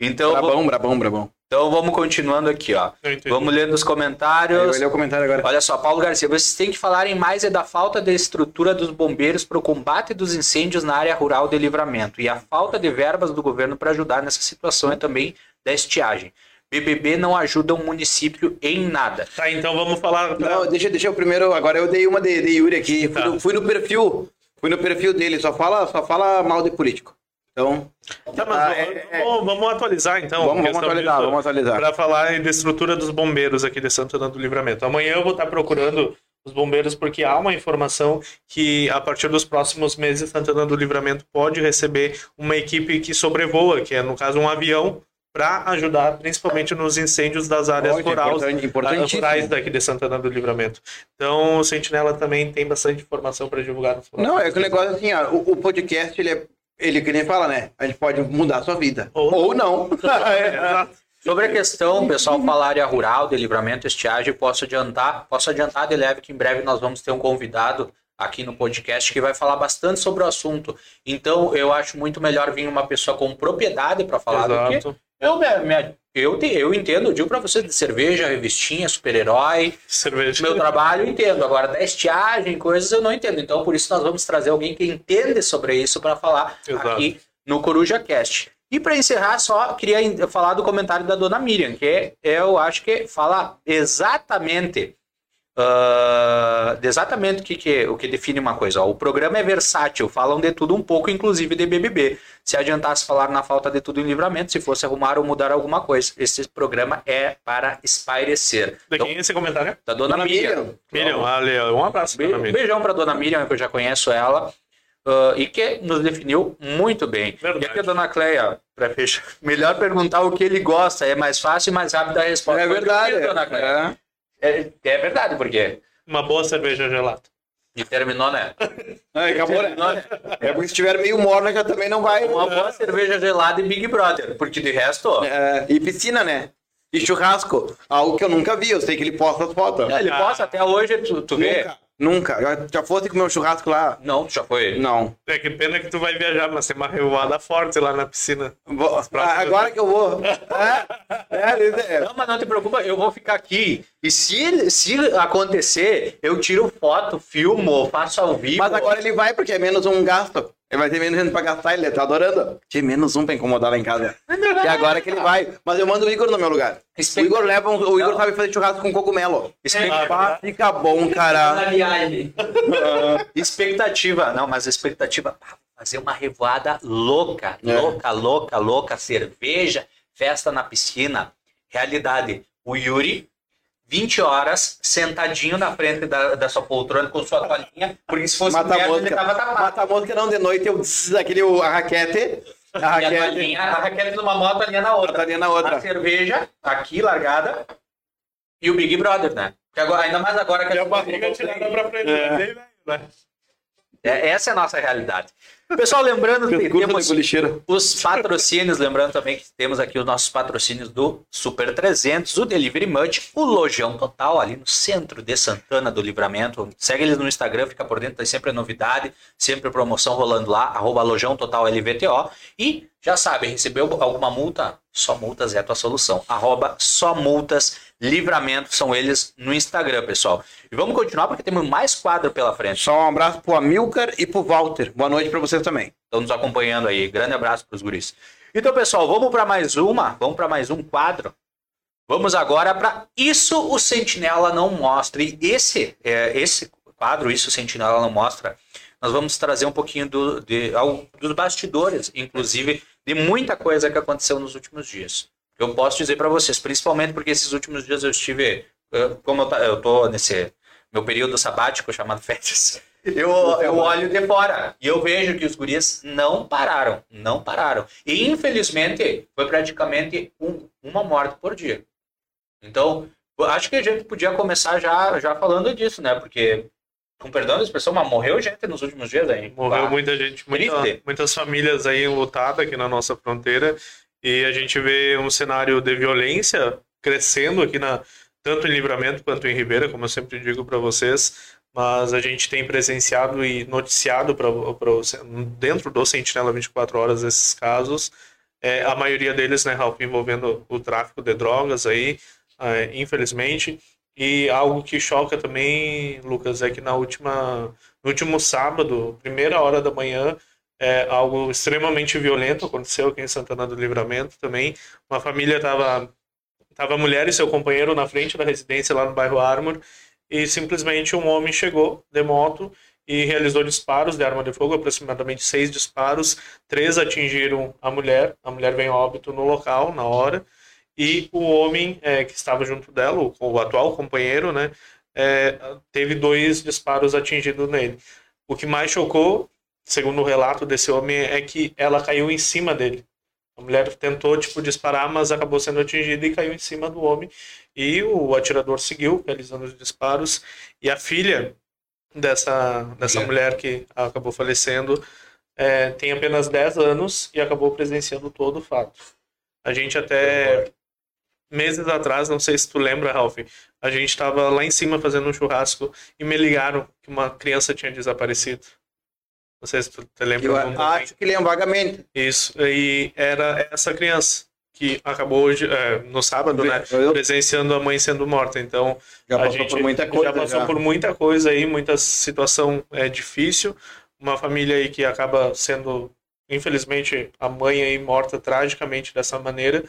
Então, vou- Brabão, brabão, brabão. Então vamos continuando aqui, ó. Eu. Vamos ler nos comentários. ler o comentário agora. Olha só, Paulo Garcia, vocês têm que falarem mais é da falta de estrutura dos bombeiros para o combate dos incêndios na área rural de livramento e a falta de verbas do governo para ajudar nessa situação e também da estiagem. BBB não ajuda um município em nada. Tá, então vamos falar. Não, deixa, deixa eu primeiro. Agora eu dei uma de, de Yuri aqui. Fui, Tá. no, fui no perfil. Fui no perfil dele. Só fala, só fala mal de político. Então, Tá, Ah, vamos, é- é- vamos- vamos atualizar então. vamos, vamos atualizar, disso. vamos atualizar. para falar da estrutura dos bombeiros aqui de Santana do Livramento. Amanhã eu vou estar procurando os bombeiros porque há uma informação que a partir dos próximos meses Santana do Livramento pode receber uma equipe que sobrevoa, que é no caso um avião para ajudar principalmente nos incêndios das áreas Pode, rurais, importante- rurais daqui de Santana do Livramento. Então o Sentinela também tem bastante informação para divulgar. Não, é que o negócio assim, ó, o, o podcast, ele é. Ele que nem fala, né? A gente pode mudar a sua vida. Ou- Ou, não. É, exato. Sobre a questão, pessoal, falar área rural, de livramento, estiagem, posso adiantar, posso adiantar de leve que em breve nós vamos ter um convidado aqui no podcast que vai falar bastante sobre o assunto. Então, eu acho muito melhor vir uma pessoa com propriedade para falar do que Exato. Eu me, eu, eu entendo, eu digo para você de cerveja, revistinha, super-herói, Cerveja. meu trabalho eu entendo. Agora, da estiagem, coisas eu não entendo. Então, por isso, nós vamos trazer alguém que entende sobre isso para falar Exato. aqui no Coruja Cast. E para encerrar, só queria falar do comentário da dona Miriam, que é, eu acho que fala exatamente. Ah, exatamente o que, que- o que define uma coisa. ó. O programa é versátil, falam de tudo um pouco, inclusive de BBB. Se adiantasse falar na falta de tudo em livramento, se fosse arrumar ou mudar alguma coisa. Esse programa é para espairecer. De Então, quem é esse comentário? da dona, Dona Miriam. Miriam. Miriam, ó, um abraço, Be- um beijão para dona Miriam, que eu já conheço ela. ah, e que nos definiu muito bem. Verdade. E aqui a dona Cleia, para fechar, melhor perguntar o que ele gosta, é mais fácil e mais rápida a resposta. É verdade. dona Cleia. É. É, é verdade, porque. Uma boa cerveja gelada. E terminou, né? Ai, acabou, né? É porque se tiver meio morna já também não vai. Uma boa cerveja gelada e Big Brother, porque de resto, É, e piscina, né? E churrasco. Algo que eu nunca vi. Eu sei que ele posta as fotos. ele possa até hoje, tu, tu vê. Nunca. Nunca. Já, já fosse comer um churrasco lá? Não, tu já foi. Não. É que pena que tu vai viajar, mas tem uma revoada forte lá na piscina. Vou- Ah, agora que eu vou. É, é, é. Não, mas não te preocupa, eu vou ficar aqui. E se, se acontecer, eu tiro foto, filmo, faço ao vivo. Mas agora ele vai porque é menos um gasto. Ele vai ter menos gente pra gastar, ele tá adorando. Tinha menos um pra incomodar lá em casa. E agora que ele vai. Mas eu mando o Igor no meu lugar. O Igor leva um, O Igor sabe fazer churrasco com cogumelo. Expectativa. Ah, fica bom, cara. expectativa. Não, mas expectativa. Fazer uma revoada louca, É. louca, louca, louca. Cerveja, festa na piscina. Realidade. O Yuri, 20 horas, sentadinho na frente da, da sua poltrona com sua toalhinha. Porque se fosse Mata a inverno, ele tava tapado. Mata a mosca não, de noite eu zzz, aquele, o- a raquete. A a raquete. toalhinha, a Raquel numa moto, a toalhinha na A outra. toalhinha na A outra. cerveja, aqui largada. E o Big Brother, né? Porque agora, ainda mais agora que E a gente barriga tirada bem. pra frente. É. né? Né? É, essa é a nossa realidade. Pessoal, lembrando que temos os patrocínios, lembrando também que temos aqui os nossos patrocínios do Super 300, o Delivery Munch, o Lojão Total, ali no centro de Santana do Livramento. Segue eles no Instagram, fica por dentro, tem sempre novidade, sempre promoção rolando lá, arroba Lojão Total LVTO. E já sabe, recebeu alguma multa? Só multas é a tua solução. Arroba só multas livramento, são eles no Instagram, pessoal. E vamos continuar porque temos mais quadro pela frente. Só um abraço pro Amilcar e pro Walter. Boa noite pra vocês também. estão nos acompanhando aí. Grande abraço para os guris. Então, pessoal, vamos para mais uma, vamos para mais um quadro. Vamos agora para Isso o Sentinela Não Mostra. E esse, é, esse quadro, Isso o Sentinela Não Mostra, nós vamos trazer um pouquinho do, de, ao- dos bastidores, inclusive, de muita coisa que aconteceu nos últimos dias. Eu posso dizer para vocês, principalmente porque esses últimos dias eu estive, como eu tô nesse meu período sabático chamado férias, eu, eu olho de fora e eu vejo que os gurias não pararam, não pararam. E infelizmente foi praticamente um- uma morte por dia. Então, acho que a gente podia começar já, já falando disso, né? Porque, com perdão da expressão, mas morreu gente nos últimos dias aí. Morreu Ah, muita gente, muita- muitas famílias aí lutadas aqui na nossa fronteira e a gente vê um cenário de violência crescendo aqui na tanto em Livramento quanto em Ribeira, como eu sempre digo para vocês, mas a gente tem presenciado e noticiado pra, pra, dentro do Sentinela 24 horas esses casos, é, a maioria deles, né, Ralf, envolvendo o tráfico de drogas aí, é, infelizmente, e algo que choca também, Lucas, é que na última no último sábado, primeira hora da manhã, é, algo extremamente violento aconteceu aqui em Santana do Livramento também. Uma família estava tava a mulher e seu companheiro na frente da residência lá no bairro Armor e simplesmente um homem chegou de moto e realizou disparos de arma de fogo, aproximadamente seis disparos, três atingiram a mulher, a mulher a óbito no local, na hora, e o homem é, que estava junto dela, o, o atual companheiro, né, é, teve dois disparos atingidos nele. O que mais chocou, segundo o relato desse homem, é que ela caiu em cima dele. A mulher tentou, tipo, disparar, mas acabou sendo atingida e caiu em cima do homem. E o atirador seguiu realizando os disparos. E a filha dessa, dessa Mulher. mulher que acabou falecendo é, tem apenas 10 anos e acabou presenciando todo o fato. A gente até meses atrás, não sei se tu lembra, Ralph, a gente estava lá em cima fazendo um churrasco e me ligaram que uma criança tinha desaparecido. Sei se tu te lembra. Eu momento. acho que lembro vagamente. Isso, e era essa criança que acabou hoje, é, no sábado, né, Eu- presenciando a mãe sendo morta. Então, Já a passou gente por muita coisa. já passou por muita coisa aí, muita situação é, difícil. Uma família aí que acaba sendo, infelizmente, a mãe aí morta tragicamente dessa maneira.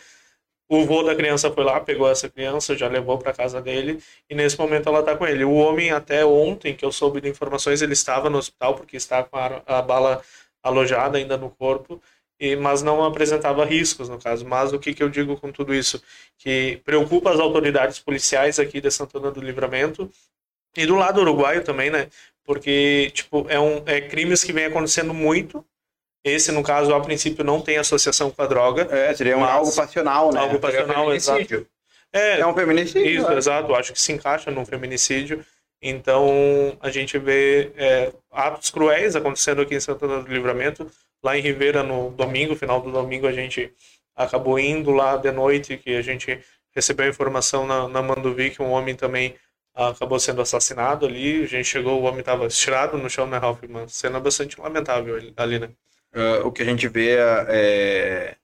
O vô da criança foi lá, pegou essa criança, já levou para casa dele e nesse momento ela tá com ele. O homem até ontem que eu soube de informações, ele estava no hospital porque está com a, a bala alojada ainda no corpo. E, mas não apresentava riscos no caso. Mas o que, que eu digo com tudo isso? Que preocupa as autoridades policiais aqui de Santana do Livramento e do lado uruguaio também, né? Porque, tipo, é, um, é crimes que vem acontecendo muito. Esse, no caso, a princípio não tem associação com a droga. É, seria um, algo passional, né? Algo passional, exato. Feminicídio. É, É um feminicídio. isso, né? exato. Acho que se encaixa num feminicídio. Então, a gente vê é, atos cruéis acontecendo aqui em Santana do Livramento. Lá em Ribeira, no domingo, final do domingo, a gente acabou indo lá de noite, que a gente recebeu a informação na, na Manduvi que um homem também acabou sendo assassinado ali. A gente chegou, o homem estava estirado no chão, né, Ralph? Uma cena bastante lamentável ali, né? Ah, o que a gente vê é.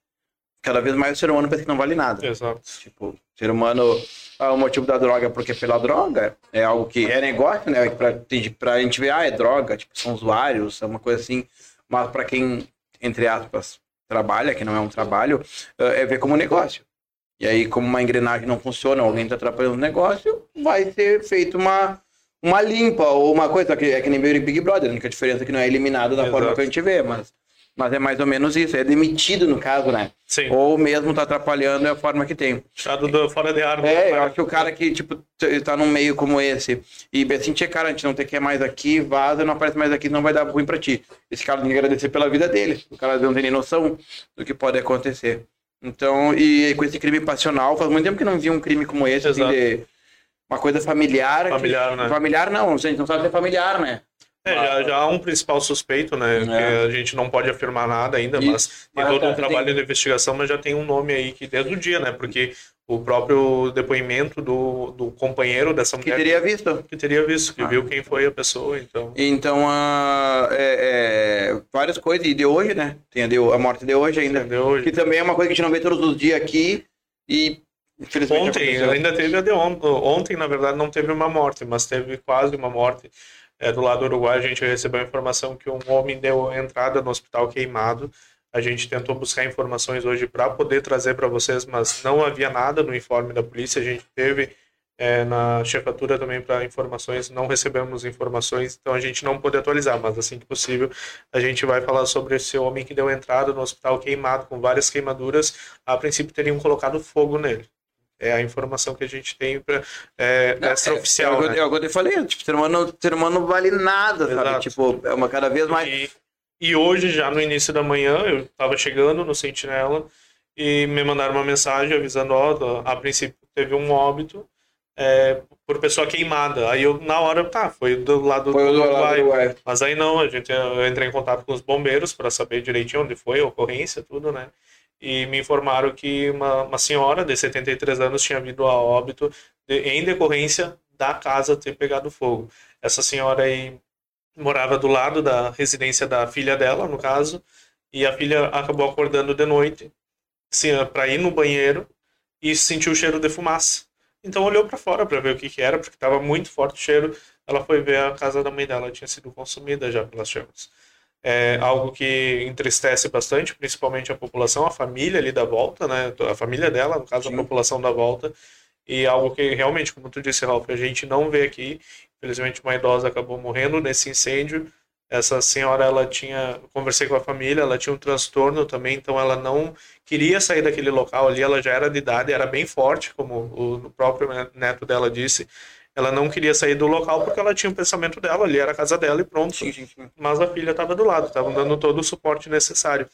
Cada vez mais o ser humano pensa que não vale nada. Exato. Tipo, ser humano. Ah, o motivo da droga é porque pela droga é algo que é negócio, né? Pra, pra gente ver, ah, é droga, tipo, são usuários, é uma coisa assim. Mas pra quem, entre aspas, trabalha, que não é um trabalho, ah, é ver como negócio. E aí, como uma engrenagem não funciona, alguém tá atrapalhando o negócio, vai ser feito uma, uma limpa ou uma coisa que é que nem Big Brother, a única diferença é que não é eliminado da forma Exato. que a gente vê, mas, mas é mais ou menos isso, é demitido no caso, né? Sim. Ou mesmo tá atrapalhando é a forma que tem. Tirado do, fora de arma. É, eu acho que o cara que, tipo, tá num meio como esse e assim, "Tchê, cara, a gente não tem que ir mais aqui, vaza, não aparece mais aqui, não vai dar ruim pra ti. Esse cara tem que agradecer pela vida dele. O cara não tem nem noção do que pode acontecer. Então, e com esse crime passional, faz muito tempo que não vi um crime como esse, assim, Exato. de uma coisa familiar. que- Familiar, né? Familiar não, a gente não sabe se é familiar, né? É, já, já há um principal suspeito, né? É. Que a gente não pode afirmar nada ainda, E- mas tem todo um trabalho tem- de investigação, mas já tem um nome aí que desde o dia, né? Porque o próprio depoimento do, do companheiro dessa Que mulher teria visto. que teria visto, que Ah. viu quem foi a pessoa, então. Então, ah, é, é, várias coisas, e de hoje, né? Tem a, de, a morte de hoje ainda. Entendeu? Que também é uma coisa que a gente não vê todos os dias aqui e Ontem, aconteceu. ainda teve a de. Ontem, na verdade, não teve uma morte, mas teve quase uma morte. É, do lado do Uruguai, a gente recebeu a informação que um homem deu entrada no hospital queimado. A gente tentou buscar informações hoje para poder trazer para vocês, mas não havia nada no informe da polícia. A gente teve é, na chefatura também para informações, não recebemos informações, então a gente não pôde atualizar, mas assim que possível a gente vai falar sobre esse homem que deu entrada no hospital queimado com várias queimaduras. A princípio teriam colocado fogo nele. É a informação que a gente tem pra, é, Não, extraoficial, é, é, né? eu- é eu te falei, tipo, ser humano, ser humano não vale nada, sabe? Exato. Tipo, é uma cada vez mais. E, e hoje, já no início da manhã, eu estava chegando no Sentinela e me mandaram uma mensagem avisando, ó, a princípio teve um óbito é, por pessoa queimada. Aí eu, na hora, tá, foi do lado Foi do do Uruguai. do Uruguai. Mas aí não, a gente, eu entrei em contato com os bombeiros para saber direitinho onde foi a ocorrência, tudo, né? E me informaram que uma, uma senhora de 73 anos tinha vindo a óbito de- em decorrência da casa ter pegado fogo. Essa senhora aí morava do lado da residência da filha dela, no caso, e a filha acabou acordando de noite para ir no banheiro e sentiu o cheiro de fumaça. Então olhou para fora para ver o que, que era, porque estava muito forte o cheiro. Ela foi ver a casa da mãe dela, tinha sido consumida já pelas chamas. É algo que entristece bastante, principalmente a população, a família ali da volta, né? A família dela, no caso, Sim. a população da volta. E algo que realmente, como tu disse, Ralf, a gente não vê aqui. Infelizmente, uma idosa acabou morrendo nesse incêndio. Essa senhora, ela tinha, conversei com a família, ela tinha um transtorno também, então ela não queria sair daquele local ali, ela já era de idade, era bem forte, como o próprio neto dela disse. Ela não queria sair do local porque ela tinha o pensamento dela, ali era a casa dela e pronto. Sim, sim, sim. Mas a filha estava do lado, estavam dando todo o suporte necessário.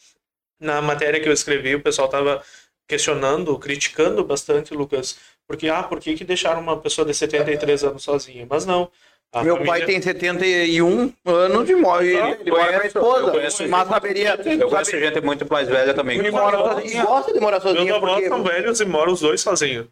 Na matéria que eu escrevi, o pessoal estava questionando, criticando bastante, Lucas, porque, ah, por que, que deixaram uma pessoa de 73 anos sozinha? Mas não, A Meu família- pai tem 71 anos e mora, ele, ele mora com a eu esposa. conheço Mas saberia. Eu conheço gente muito mais velha também. Ele mora sozinho, e gosta de morar Meus sozinho. avós Porque, são velhos e moram os dois sozinhos.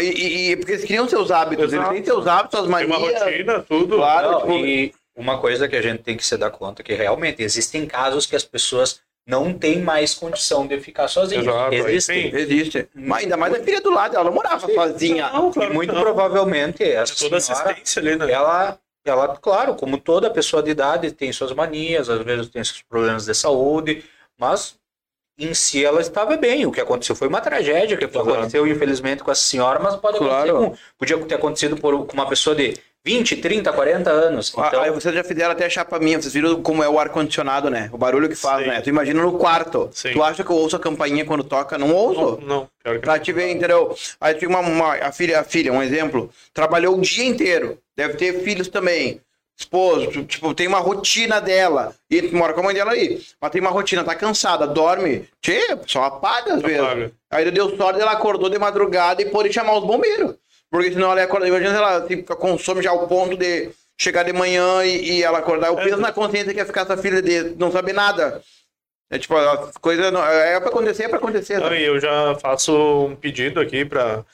E, e- e porque eles criam seus hábitos, Exato. eles têm seus hábitos, suas Tem uma manias. rotina, tudo. Claro, Não, tipo, e uma coisa que a gente tem que se dar conta é que realmente existem casos que as pessoas não têm mais condição de ficar. Exato, aí Existem. sim. Existe. Mas ainda mais a filha do lado, ela não morava sozinha. Não, E claro que muito não. provavelmente essa Tem toda senhora, assistência ali, né? ela, ela, claro, como toda pessoa de idade, tem suas manias, às vezes tem seus problemas de saúde, mas em si ela estava bem. O que aconteceu foi uma tragédia que Exato. aconteceu, infelizmente, com essa senhora, mas pode Claro. com, podia ter acontecido por, com uma pessoa de 20, 30, 40 anos. Então, Aí vocês já fizeram até chapa minha, vocês viram como é o ar-condicionado, né? O barulho que faz, Sim. né? Tu imagina no quarto. Sim. Tu acha que eu ouço a campainha quando toca? Não ouço. Não, não, pior que Pra te ver, entendeu? Aí tinha uma, uma- a filha, a filha, um exemplo, trabalhou o dia inteiro. Deve ter filhos também. Esposo, tipo, tem uma rotina dela. E mora com a mãe dela aí. Mas tem uma rotina, tá cansada, dorme. Tchê, só apaga às vezes. Apaga. Aí deu sorte, ela acordou de madrugada e pôde chamar os bombeiros. Porque senão ela ia acordar. Imagina se ela tipo, consome já ao ponto de chegar de manhã e, e ela acordar. O É. peso na consciência que ia ficar essa filha de não saber nada. É tipo, a coisa. não- É pra acontecer, é pra acontecer. Não, e eu já faço um pedido aqui para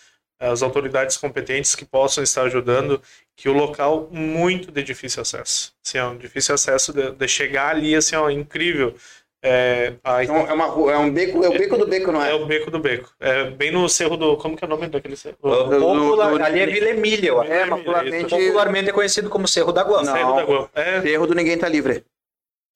as autoridades competentes que possam estar ajudando, que o local muito de difícil acesso. Assim, ó, um difícil acesso de, de chegar ali, assim, ó, incrível. É, a- Então, é, uma, é um beco, é o beco do beco, não é? é o Beco do Beco. É bem no Cerro do... Como que é o nome daquele cerro? popular- do- do- ali é Vila Emília, eu acho. É, popularmente. Popularmente conhecido como Cerro da Guampa. Não. Cerro da Guampa. É, Erro do ninguém tá livre.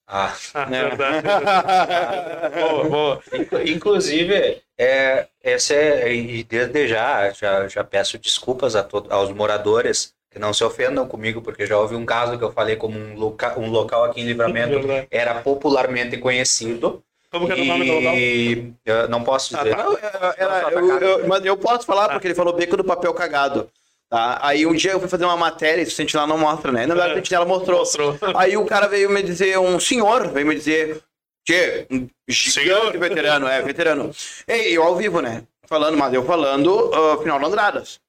Ah, ah, É. verdade. boa, boa. Inclu- Inclusive, é, esse é, e desde já, já, já peço desculpas a to- aos moradores que não se ofendam comigo, porque já houve um caso que eu falei como um, loca, um local aqui em Livramento era popularmente conhecido. Como que é o nome do local? E eu não posso Ah, dizer. tá. Era- era- eu- eu- mas eu posso falar porque ele falou beco do papel cagado. Tá? Aí um dia eu fui fazer uma matéria, isso o Sentinela não mostra, né? Na verdade, o Sentinela mostrou. Mostrou. Aí o cara veio me dizer, um senhor veio me dizer, que um gigante veterano, é, veterano. E eu ao vivo, né? Falando, mas eu falando ah, final do Andradas.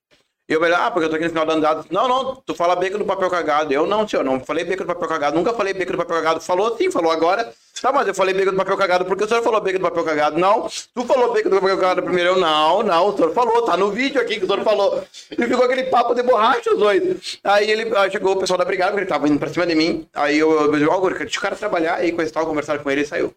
E eu falei, ah, porque eu tô aqui no final do Andradas. Não, não, tu fala beco do papel cagado. Eu não, senhor, não falei beco do papel cagado. Nunca falei beco do papel cagado. Falou sim, falou agora. Tá, mas eu falei beco do papel cagado porque o senhor falou beco do papel cagado. Não, tu falou beco do papel cagado primeiro. Eu, não, não, o senhor falou, tá no vídeo aqui que o senhor falou. E ficou aquele papo de borracha, os dois. Aí ele aí chegou o pessoal da brigada, porque ele tava indo pra cima de mim. Aí eu, eu ó, Guri, deixa o cara trabalhar. Aí coisa e tal, conversaram com ele e saiu.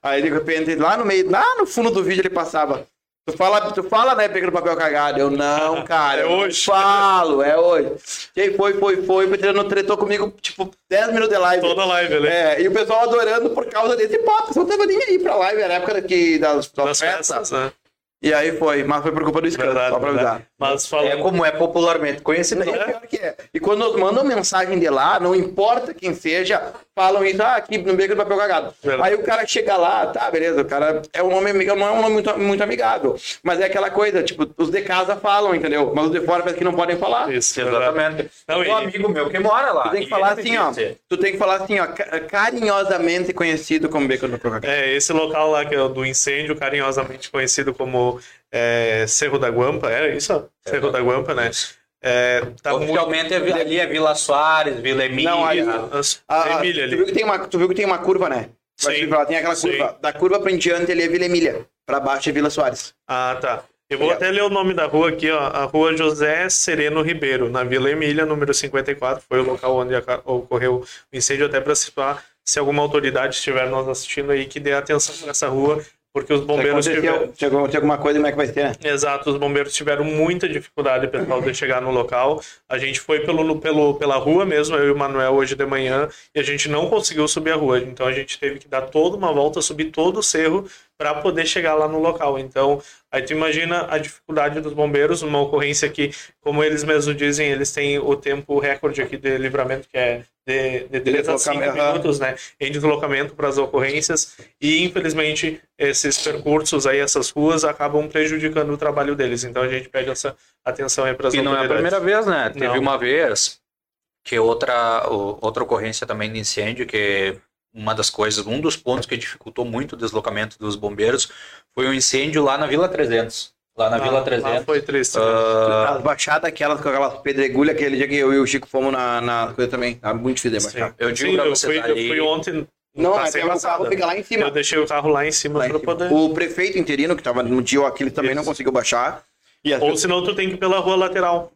Aí de repente, lá no meio, lá no fundo do vídeo ele passava. Tu fala, tu fala, né, pegando papel cagado. Eu não, cara. É eu não hoje. Falo, é hoje. E aí foi, foi, foi. O veterano tretou comigo, tipo, 10 minutos de live. Toda live, né? É, e o pessoal adorando por causa desse papo. Você não tava nem aí pra live, era a época que, das, das Das festas. festas, né? E aí foi, mas foi por culpa do escândalo, Verdade, só pra verdade. avisar. Mas É falando... como é popularmente conhecido. E é pior que é. E quando nos mandam mensagem de lá, não importa quem seja, falam isso, ah, aqui no beco do papel cagado. Verdade. Aí o cara chega lá, tá, beleza, o cara é um nome amigável, não é um nome muito, muito amigável. Mas é aquela coisa, tipo, os de casa falam, entendeu? Mas os de fora parece que não podem falar. Isso. Exatamente. Não, um e- amigo meu que mora lá. Tu tem que e falar ele assim, ó. Tu tem que falar assim, ó, ca- carinhosamente conhecido como beco do papel cagado. É, esse local lá que é o do incêndio, carinhosamente conhecido como é, Cerro da Guampa, era isso? Cerro da Guampa, né? É, tá muito... Oficialmente é vi- ali é Vila Soares, Vila Emília. Não, aí- Ah, tem ah, milha tu, viu ali. que tem uma, tu viu que tem uma curva, né? Sim. pra lá, tem aquela Sim. curva. Da curva pra em diante ele é Vila Emília. Pra baixo é Vila Soares. Ah, tá. Eu vou Obrigado. até ler o nome da rua aqui, ó. A rua José Sereno Ribeiro, na Vila Emília, número 54. Foi o local onde ocorreu o incêndio, até para situar se alguma autoridade estiver nos assistindo aí, que dê atenção para essa rua, porque os bombeiros tiveram. se aconteceu alguma coisa, como é que vai ser, né? Exato, os bombeiros tiveram muita dificuldade, pessoal, de chegar no local. A gente foi pelo, pelo, pela rua mesmo, eu e o Manuel, hoje de manhã, e a gente não conseguiu subir a rua. Então a gente teve que dar toda uma volta, subir todo o cerro para poder chegar lá no local. Então, aí tu imagina a dificuldade dos bombeiros, uma ocorrência que, como eles mesmos dizem, eles têm o tempo recorde aqui de livramento, que é de, de 3 a 5 deslocamento, aham. minutos, né, em deslocamento para as ocorrências, e infelizmente esses percursos aí, essas ruas, acabam prejudicando o trabalho deles. Então a gente pede essa atenção aí para as E não é a primeira vez, né? Teve Não. uma vez que outra, o- outra ocorrência também de incêndio, que uma das coisas, um dos pontos que dificultou muito o deslocamento dos bombeiros foi um incêndio lá na Vila 300. Lá na Ah, Vila lá 300. foi triste. né? Ah, As baixadas, aquelas com aquelas pedregulhas, aquele dia que eu e o Chico fomos na, na coisa também. Tá muito difícil de Sim. baixar. eu digo Sim, pra eu fui, eu ali- fui ontem. Não, mas passei o carro fica lá em cima. Eu deixei o carro lá em cima Lá em pra cima. poder. O prefeito interino, que tava no dia aquele também não Isso. conseguiu baixar. E Ou pessoas- senão tu tem que ir pela rua lateral.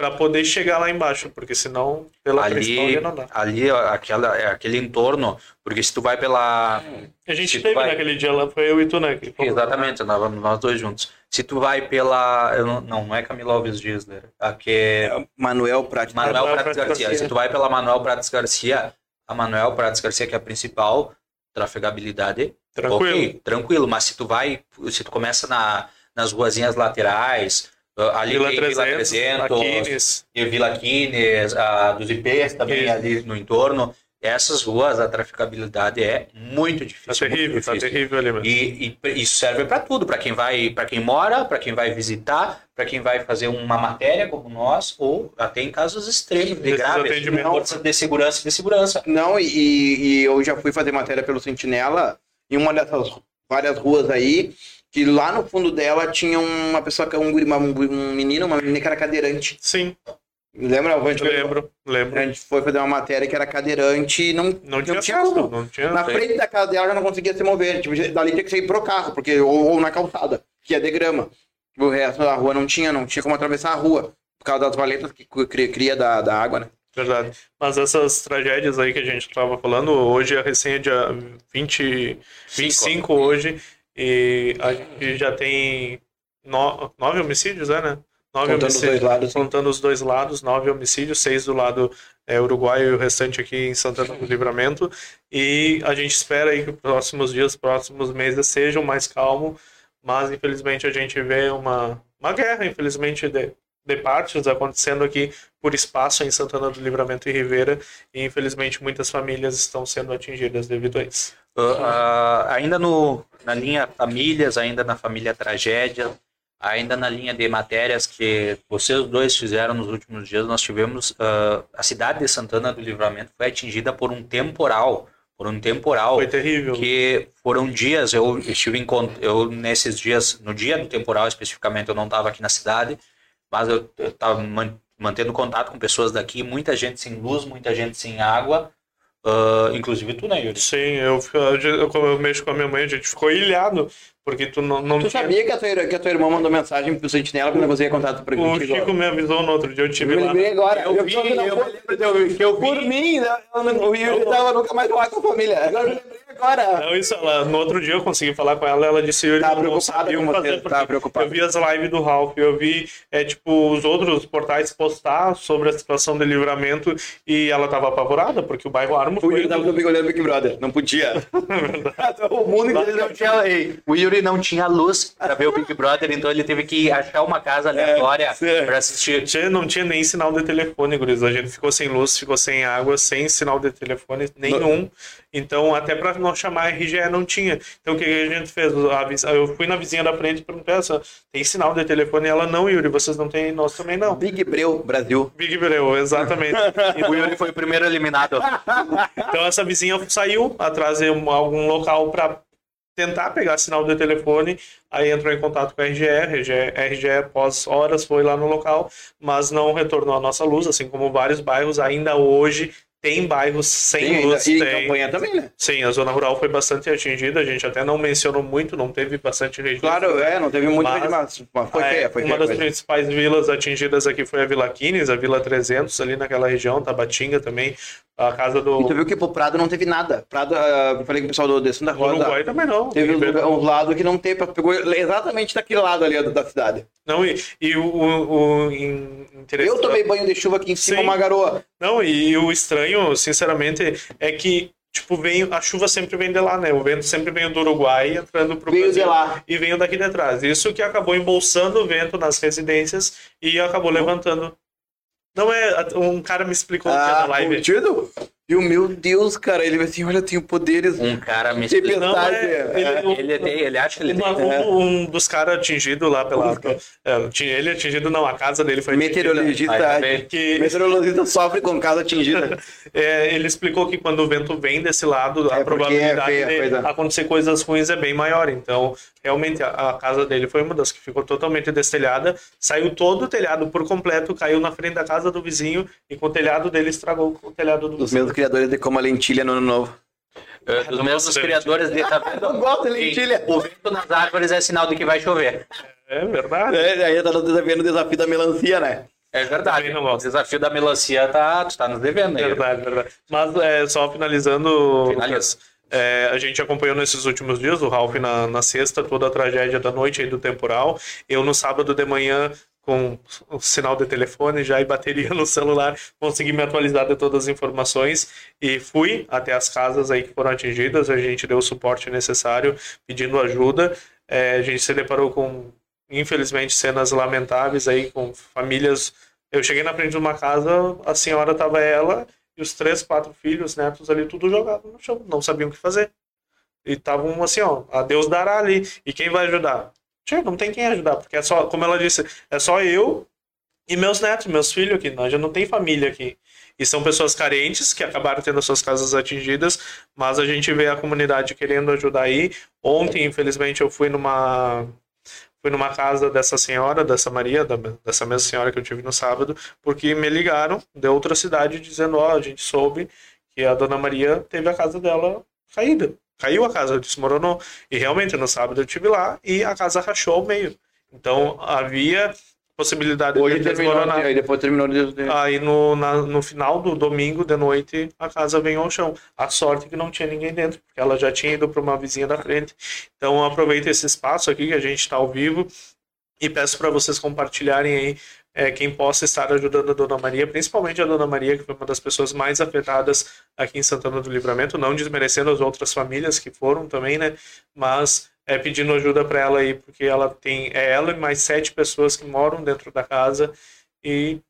Pra poder chegar lá embaixo. Porque senão, pela ali, ali não dá. ali aquela, é aquele entorno, porque se tu vai pela. A gente teve vai- naquele dia lá, foi eu e tu, né? que fomos lá. Exatamente, nós, nós dois juntos. Se tu vai pela. não, não, é Camila Alves Dias, né? Aqui é Manuel Prat. Manuel Manuel Prates Prates Garcia. Garcia. Se tu vai pela Manuel Prates Garcia, a Manuel Prates Garcia, que é a principal, trafegabilidade, Tranquilo. ok, tranquilo. Mas se tu vai, se tu começa na, nas ruazinhas laterais, ali Vila tem 300, Vila 300, Aquines. e Vila Quines, a dos IPs também Isso. ali no entorno. Essas ruas, a traficabilidade é muito difícil. muito terrível, tá difícil. terrível ali mesmo. E, e isso serve para tudo, para quem vai, para quem mora, para quem vai visitar, para quem vai fazer uma matéria como nós, ou até em casos extremos, de graves, de segurança e de segurança. Não, e, e eu já fui fazer matéria pelo Sentinela em uma dessas várias ruas aí, que lá no fundo dela tinha uma pessoa, que- um, guri- uma- um menino, uma menina que era cadeirante. Sim, Lembra? A gente, lembro, lembro. a gente foi fazer uma matéria que era cadeirante e não, Não tinha tinha acesso, como. não tinha. Na frente da casa dela já não conseguia se mover. Tipo, dali tinha que sair pro carro, porque, ou, ou na calçada, que é de grama. O resto da rua não tinha, não tinha como atravessar a rua. Por causa das valetas que cria, cria da, da água, né? Verdade. Mas essas tragédias aí que a gente estava falando, hoje a recém é dia 20, 25 hoje, e a gente já tem no, nove homicídios, é, né? Nove Contando os homicídios. dois lados. Contando os dois lados, nove homicídios, seis do lado é, uruguaio e o restante aqui em Santana do Livramento. E a gente espera aí que os próximos dias, próximos meses sejam mais calmos, mas infelizmente a gente vê uma, uma guerra, infelizmente, de, de partes acontecendo aqui por espaço em Santana do Livramento e Ribeira, e infelizmente muitas famílias estão sendo atingidas devido a isso. Ah, ainda no, na linha famílias, ainda na família tragédia, ainda na linha de matérias que vocês dois fizeram nos últimos dias, nós tivemos ah, a cidade de Santana do Livramento foi atingida por um temporal, por um temporal Foi terrível. que foram dias eu estive em eu nesses dias no dia do temporal especificamente eu não estava aqui na cidade mas eu estava mantendo contato com pessoas daqui muita gente sem luz muita gente sem água ah, inclusive tu né Yuri? Sim, eu, eu, como eu mexo com a minha mãe, a gente ficou ilhado, porque tu não, não Tu tinha- sabia que a tua, que a tua irmã mandou mensagem pro Sentinela quando você ia contato pra O? Chico me avisou no outro dia, eu tive lá. lembrei agora. Eu Eu, vi, não eu eu- eu vi. Por mim, né? eu não- o Yuri tava nunca mais falar com a família. Agora eu lembrei agora. Não, isso, ela, no outro dia eu consegui falar com ela, ela disse Yuri, não preocupada com você, tava preocupada. Eu vi as lives do Ralph, eu vi, é, tipo, os outros portais postar sobre a situação de livramento e ela tava apavorada, porque o bairro Armo O. Yuri tava no olhando Big Brother. Não podia. o mundo inteiro não tinha- ei, o Yuri não tinha luz para ver o Big Brother, então ele teve que achar uma casa aleatória sim. para assistir. Não tinha nem sinal de telefone, guris. A gente ficou sem luz, ficou sem água, sem sinal de telefone nenhum. Então, até para nós chamar a RGE não tinha. Então, o que a gente fez? Eu fui na vizinha da frente e perguntei: "Essa, tem sinal de telefone? E ela, não, Yuri, vocês não têm, nós também não. Big Breu, Brasil. Big Breu, exatamente. O Yuri foi o primeiro eliminado. Então essa vizinha saiu atrás de um- algum local para tentar pegar sinal de telefone, aí entrou em contato com a RGE, a RGE, RGE após horas foi lá no local, mas não retornou a nossa luz, assim como vários bairros ainda hoje tem bairros sem Tem, luz, e tem. campanha também, né? Sim, a zona rural foi bastante atingida, a gente até não mencionou muito, não teve bastante registro. Claro, é, não teve muito, Mas- mas, mas foi É, feia, foi uma feia. das coisa. principais vilas atingidas aqui foi a Vila Quines, a Vila 300, ali naquela região, Tabatinga também, a casa do E tu viu que pro Prado não teve nada. Prado, ah, eu falei com o pessoal do Descendo da do Rosa. Uruguai também não. Teve uns lados que não teve, pegou exatamente daquele lado ali da da cidade. Não, e, e o, o, o in- interessante. Eu tomei banho de chuva aqui em cima, Sim. uma garoa. Não, e o estranho, sinceramente, é que, tipo, vem, a chuva sempre vem de lá, né? O vento sempre vem do Uruguai entrando pro Veio Brasil de lá. e veio daqui de trás. Isso que acabou embolsando o vento nas residências e acabou levantando. Não é. Um cara me explicou aqui Ah, na live. curtido? E o meu Deus, cara, ele vai assim, olha, eu tenho poderes. Um cara me explicou. Não, tempestade. é, ele- o- Ele, tem, ele acha que ele Uma- tem. um, um dos caras atingidos lá pela. é, ele atingido, não, a casa dele foi atingida. Meteorologista, Vai saber. Que meteorologista sofre com casa atingida. É, ele explicou que quando o vento vem desse lado, É, a probabilidade é feia de coisa. acontecer coisas ruins é bem maior. Então, realmente a, a casa dele foi uma das que ficou totalmente destelhada, saiu todo o telhado por completo, caiu na frente da casa do vizinho e com o telhado dele estragou o telhado do Os vizinho. mesmos criadores de como a lentilha no ano novo. Uh, dos não mesmos criadores de. Tá Eu gosto de lentilha. O vento nas árvores é sinal de que vai chover. É verdade. É, aí tá desafiando o desafio da melancia, né? É verdade. Não O desafio da melancia tá, tu tá nos devendo aí. Verdade, verdade. Mas é, só finalizando, Finaliza. É, a gente acompanhou nesses últimos dias, o Ralph na, na sexta, toda a tragédia da noite aí do temporal. Eu no sábado de manhã, com o sinal de telefone já e bateria no celular, consegui me atualizar de todas as informações e fui até as casas aí que foram atingidas. A gente deu o suporte necessário, pedindo ajuda. É, a gente se deparou com, infelizmente, cenas lamentáveis aí, com famílias. Eu cheguei na frente de uma casa, a senhora tava ela e os três, quatro filhos, netos ali, tudo jogado no chão, não sabiam o que fazer. E estavam assim, ó, a Deus dará ali. E quem vai ajudar? Tchê, não tem quem ajudar, porque é só, como ela disse, é só eu e meus netos, meus filhos aqui. Nós já não tem família aqui. E são pessoas carentes que acabaram tendo as suas casas atingidas, mas a gente vê a comunidade querendo ajudar aí. Ontem, infelizmente, eu fui numa fui numa casa dessa senhora, dessa Maria, da- dessa mesma senhora que eu tive no sábado, porque me ligaram de outra cidade dizendo, ó, a gente soube que a dona Maria teve a casa dela caída. Caiu a casa, desmoronou. E realmente, no sábado eu estive lá e a casa rachou ao meio. Então, havia possibilidade Hoje de terminou, aí depois terminou de... de- Aí no, na- no final do domingo de noite a casa veio ao chão. A sorte é que não tinha ninguém dentro, porque ela já tinha ido para uma vizinha da frente. Então aproveita esse espaço aqui que a gente está ao vivo e peço para vocês compartilharem aí é, quem possa estar ajudando a Dona Maria, principalmente a Dona Maria, que foi uma das pessoas mais afetadas aqui em Santana do Livramento, não desmerecendo as outras famílias que foram também, né? Mas é, pedindo ajuda para ela aí, porque ela tem é ela e mais sete pessoas que moram dentro da casa e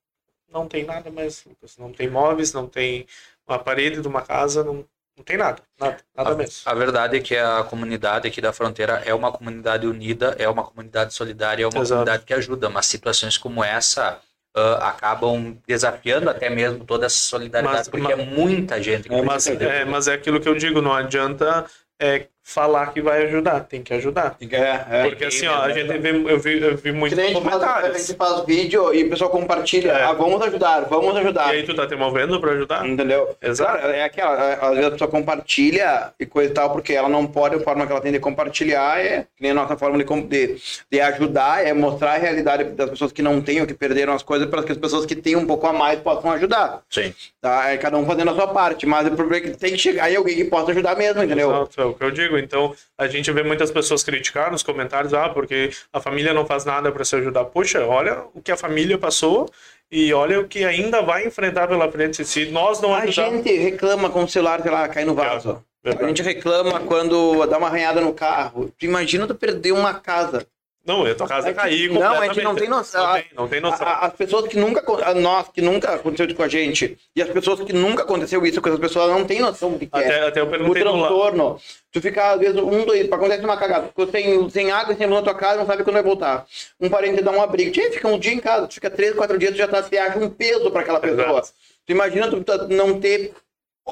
não tem nada mais, Lucas. Não tem móveis, não tem uma parede de uma casa, não, não tem nada, nada, nada mesmo. A verdade é que a comunidade aqui da fronteira é uma comunidade unida, é uma comunidade solidária, é uma Exato. comunidade que ajuda, mas situações como essa ah, acabam desafiando até mesmo toda essa solidariedade, Mas- porque mas- é muita gente que Mas precisa de é, mas é aquilo que eu digo, não adianta é, falar que vai ajudar, tem que ajudar. É, é. Porque assim, ó, a gente vê, eu vi, eu vi Que muitos gente, faz, a comentários. gente faz vídeo e o pessoal compartilha. É. Ah, vamos ajudar, vamos E ajudar. aí tu tá te movendo para ajudar? Entendeu? Exato. Claro, é aquela, é, às vezes a pessoa compartilha e coisa e tal, porque ela não pode, a forma que ela tem de compartilhar é, que nem a nossa forma de, de, de ajudar, é mostrar a realidade das pessoas que não têm ou que perderam as coisas, para que as pessoas que têm um pouco a mais possam ajudar. Sim. Tá? É cada um fazendo a sua parte, mas o problema é que tem que chegar aí alguém que possa ajudar mesmo, entendeu? Exato, é o que eu digo. Então, a gente vê muitas pessoas criticar nos comentários, ah, porque a família não faz nada para se ajudar. Poxa, olha o que a família passou e olha o que ainda vai enfrentar pela frente. Se nós não A ajudarmos... gente reclama com o celular, lá, cai no vaso. A Verdade. gente reclama quando dá uma arranhada no carro. Imagina tu perder uma casa. Não, a tua casa É cair não, a gente completamente. não tem noção. Não tem, não tem noção. A- a- As pessoas que nunca, nós que nunca aconteceu isso com a gente, e as pessoas que nunca aconteceu isso com essas pessoas não têm noção do que, que Até, é. até eu O perguntei lá. transtorno. Tu ficar, às vezes, um, dois, acontece uma cagada, ficou sem, sem água, sem luz na tua casa, não sabe quando vai voltar. Um parente dá um abrigo, Tchê, fica um dia em casa, tu fica três, quatro dias, tu já tá, tu acha um peso para aquela pessoa. Exato. Tu imagina tu tá- não ter,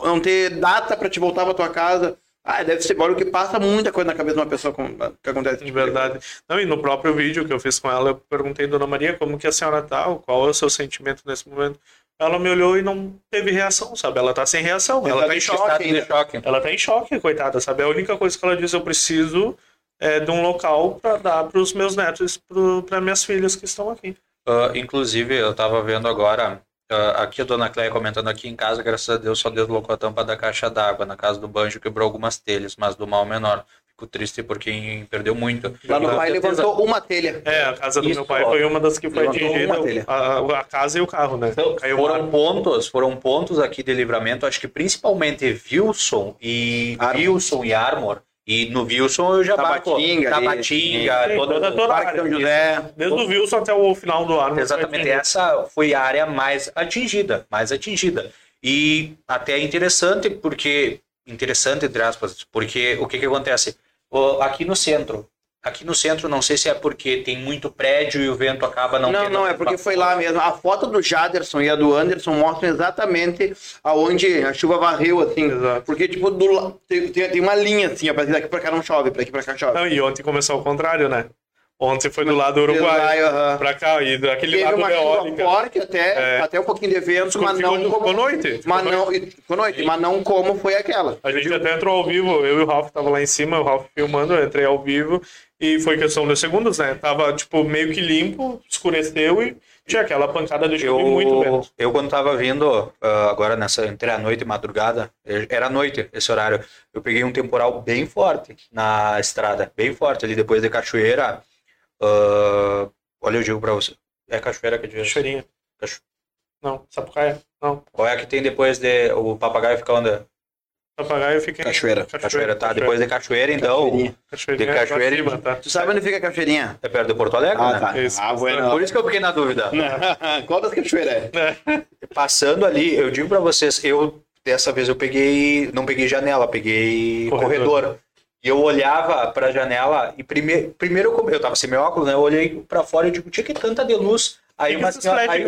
não ter data para te voltar pra tua casa. Ah, deve ser, o que passa muita coisa na cabeça de uma pessoa com, que acontece. De verdade. Não, e no próprio vídeo que eu fiz com ela, eu perguntei, Dona Maria, como que a senhora tá? Qual é o seu sentimento nesse momento? Ela me olhou e não teve reação, sabe? Ela tá sem reação. Ela tá em choque. De choque. Ela tá em choque, coitada, sabe? A única coisa que ela diz, eu preciso é, de um local para dar para os meus netos, para minhas filhas que estão aqui. Ah, inclusive, eu estava vendo agora, aqui a dona Cléia comentando aqui em casa, graças a Deus, só deslocou a tampa da caixa d'água. Na casa do banjo quebrou algumas telhas, mas do mal menor. Fico triste por quem perdeu muito. Lá no pai certeza, levantou uma telha. É, a casa do Isso, meu pai ó, foi uma das que foi atingida, a, a casa e o carro, né? Então, foram uma... pontos, foram pontos aqui de livramento, acho que principalmente Wilson e Armor. Wilson e Armor. E no Wilson eu já Tabatinga ali, Tabatinga, toda, Toda- Parque área. São José. Desde o Wilson até o final do ano. Exatamente, essa foi a área mais atingida, mais atingida. E até é interessante porque interessante entre aspas, porque o que que acontece? O- Aqui no centro, Aqui no centro, não sei se é porque tem muito prédio e o vento acaba não Não, tendo não, é porque foi lá mesmo. A foto do Jaderson e a do Anderson mostram exatamente aonde a chuva varreu, assim. Exato. Porque, tipo, do, tem, tem, uma linha, assim, ó, pra daqui pra cá não chove, pra aqui pra cá chove. Não, e ontem começou ao contrário, né? Ontem foi do lado do Uruguai. aham. Pra cá, e daquele Teve lado uma chuva eólica. forte até, É. até um pouquinho de vento, mas Ficou- não ficou como... noite. Mas Ficou não, e- ficou noite, mas não como foi aquela. A gente até entrou ao vivo, eu e o Ralf tava lá em cima, o Ralf filmando, eu entrei ao vivo e foi questão de segundos, né? Tava, tipo, meio que limpo, escureceu e tinha aquela pancada de chuva muito vento. eu quando tava vindo, ah, agora nessa, entre a noite e madrugada, eh, era noite esse horário, eu peguei um temporal bem forte na estrada, bem forte ali depois de Cachoeira. ah, olha, eu digo pra você, é Cachoeira que eu digo. Cheirinha. Cacho- Não, Sapucaia. Não, Qual é a que tem depois de, o papagaio fica onde? Papagaio fica em Cachoeira. Cachoeira, tá, depois de Cachoeira, então, de Cachoeira pra cima, tá? Tu sabe onde fica a cachoeirinha? é perto de Porto Alegre, Ah, né? tá. Isso. Ah, bueno. Por isso que eu fiquei na dúvida. Qual das cachoeiras é? Passando ali, eu digo pra vocês, eu dessa vez eu peguei, não peguei janela, peguei Corredor. corredor. E eu olhava pra janela e primeiro, primeiro eu, eu tava sem meu óculos, né? Eu olhei pra fora e digo, tinha que tanta de luz. Aí, uma senhora, aí,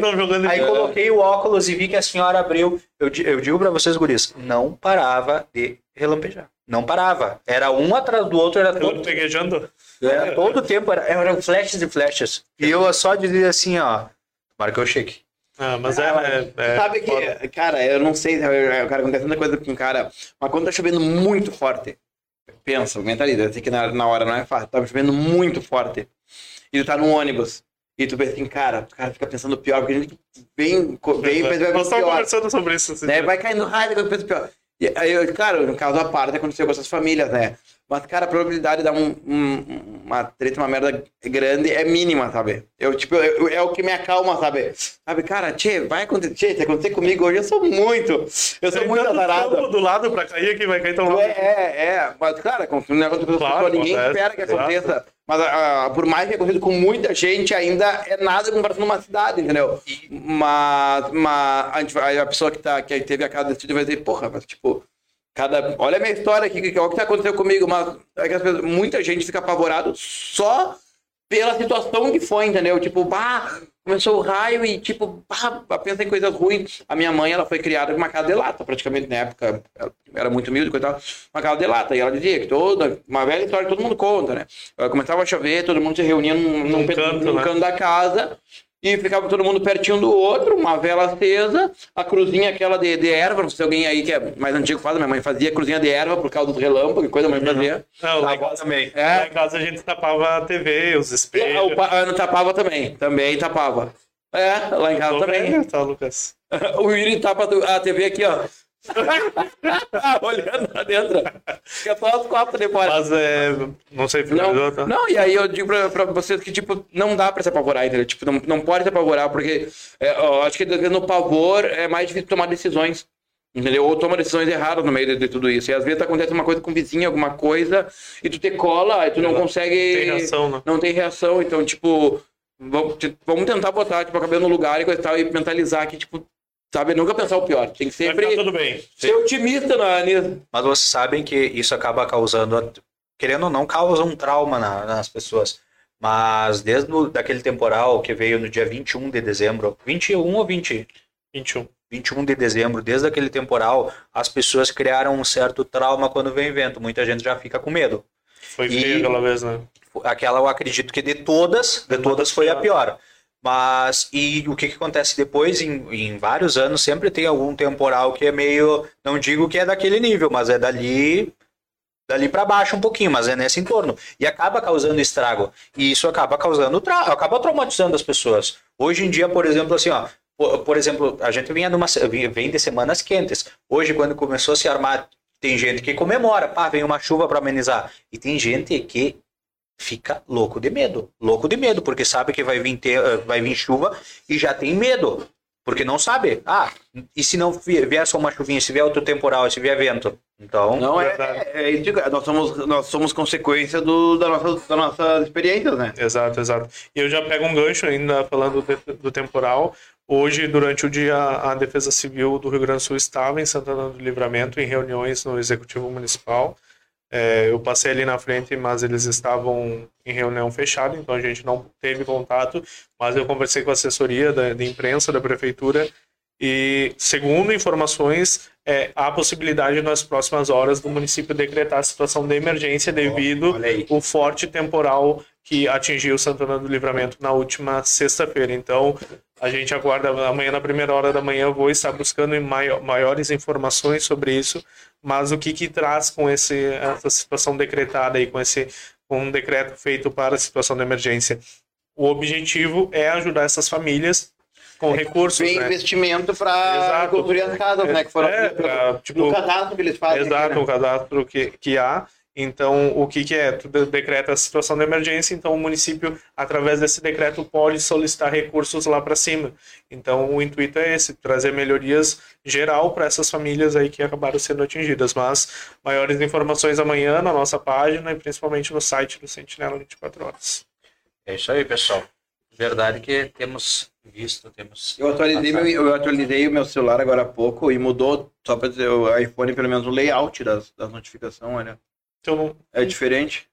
aí coloquei o óculos e vi que a senhora abriu. Eu, eu digo pra vocês, guris, não parava de relampejar. Não parava. Era um atrás do outro, era todo, Peguejando. era todo tempo, era, eram flashes e flashes. E eu só dizia assim, ó, tomara que eu chegue. Ah, mas é, é, é Sabe que, foda. cara, eu não sei, cara, acontece tanta coisa com o cara, mas quando tá chovendo muito forte, pensa, mentaliza, eu sei que na, na hora não é fácil, tá chovendo muito forte, e tu tá no ônibus, e tu pensa assim, cara, o cara fica pensando pior, porque a gente vem, vem, pensa vai Nós estamos conversando sobre isso. esse né? Vai caindo raiva quando pensa pior. E aí, claro, no caso à parte aconteceu com essas famílias, né? Mas, cara, a probabilidade de dar um, um- uma treta, uma merda grande é mínima, sabe? Eu, tipo, eu- eu- é o que me acalma, sabe? Sabe, cara, tchê, vai acontecer, tchê, se acontecer comigo hoje, eu sou muito, eu sou Tem muito azarado. do lado pra cair que vai cair tão É, longe. é, é, mas, cara, com um negócio que Claro, ninguém acontece, espera que exato. Mas, ah, por mais que aconteça com muita gente, ainda é nada comparado numa cidade, entendeu? Mas, mas a, a pessoa que, tá, que teve a casa decidida vai dizer, porra, mas tipo, cada. Olha a minha história aqui, olha o que aconteceu comigo, mas é pessoas- muita gente fica apavorado só pela situação que foi, entendeu? Tipo, bah, começou o raio e, tipo, bah, pensa em coisas ruins. A minha mãe, ela foi criada com uma casa de lata, praticamente, na época. Ela era muito humilde, coisa e tal. Uma casa de lata. E ela dizia que toda, uma velha história que todo mundo conta, né? Ela começava a chover, todo mundo se reunia num, num, Num canto, num né? canto da casa. E ficava todo mundo pertinho do outro, uma vela acesa, a cruzinha aquela de, de erva, não sei se alguém aí que é mais antigo faz, minha mãe fazia cruzinha de erva por causa do relâmpago, que coisa a mãe fazia. Não, lá, em casa, também. lá É, em casa a gente tapava a TV, os espelhos. o pa- Ana tapava também, também tapava. É, lá em casa também. Tá, Lucas? O Yuri tapa a TV aqui, ó. Olhando lá dentro. Fica só as quatro de fora. Mas é. Não sei, Não, tá? não, e aí eu digo pra, pra vocês que, tipo, não dá pra se apavorar, entendeu? Tipo, não, não pode se apavorar, porque é, eu acho que no pavor é mais difícil tomar decisões, entendeu? Ou toma decisões erradas no meio de, de tudo isso. E às vezes acontece uma coisa com o vizinho, alguma coisa, e tu te cola, e tu não Ela consegue... Tem reação, né? Não tem reação, então, tipo, vamos, vamos tentar botar, tipo, a cabeça no lugar e coisa e tal, e mentalizar que, tipo, sabe, nunca pensar o pior. Tem que sempre ficar tudo bem. ser otimista na, nisso. Mas vocês sabem que isso acaba causando, querendo ou não, causa um trauma na- nas pessoas. Mas desde o, daquele temporal que veio no dia 21 de dezembro, 21 ou 20? 21. 21 de dezembro, desde aquele temporal, as pessoas criaram um certo trauma quando vem vento. Muita gente já fica com medo. Foi feio aquela vez, né? Aquela eu acredito que de todas, de todas foi a pior. Mas, e o que, que acontece depois, em, em vários anos, sempre tem algum temporal que é meio, não digo que é daquele nível, mas é dali, dali para baixo um pouquinho, mas é nesse entorno. E acaba causando estrago. E isso acaba causando, tra acaba traumatizando as pessoas. Hoje em dia, por exemplo, assim, ó, por, por exemplo, a gente vinha numa, vem de semanas quentes. Hoje, quando começou a se armar, tem gente que comemora, pá, vem uma chuva para amenizar. E tem gente que fica louco de medo. Louco de medo, porque sabe que vai vir, ter, eh, vai vir chuva e já tem medo. Porque não sabe. Ah, e se não vi- vier só uma chuvinha, se vier outro temporal, se vier vento? Então, Não, é, é, é nós, somos, nós somos consequência do, da nossa, da nossas experiências, né? Exato, exato. E eu já pego um gancho ainda falando de- do temporal. Hoje, durante o dia, a Defesa Civil do Rio Grande do Sul estava em Santana do Livramento, em reuniões no Executivo Municipal. É, eu passei ali na frente, mas eles estavam em reunião fechada, então a gente não teve contato. Mas eu conversei com a assessoria da, de imprensa da prefeitura e, segundo informações, é, há possibilidade nas próximas horas do município decretar a situação de emergência devido olha aí. o forte temporal que atingiu Santana do Livramento na última sexta-feira. Então, a gente aguarda amanhã, na primeira hora da manhã, eu vou estar buscando em maio- maiores informações sobre isso, mas o que, que traz com esse, essa situação decretada aí, com esse com um decreto feito para a situação de emergência? O objetivo é ajudar essas famílias com recursos, Vem né? investimento para construir as casas, né? Que foram É, pra, tipo, no cadastro que eles fazem. Exato, aqui, o né? cadastro que, que há. Então, o que, que é? Tu de- decreta a situação de emergência, então o município, através desse decreto, pode solicitar recursos lá para cima. Então, o intuito é esse, trazer melhorias geral para essas famílias aí que acabaram sendo atingidas. Mas, maiores informações amanhã na nossa página e principalmente no site do Sentinela 24 Horas. É isso aí, pessoal. Verdade que temos visto, temos. Eu atualizei, meu, eu atualizei o meu celular agora há pouco e mudou, só para dizer, o iPhone, pelo menos o layout das, das notificações, olha. Então, não, É diferente.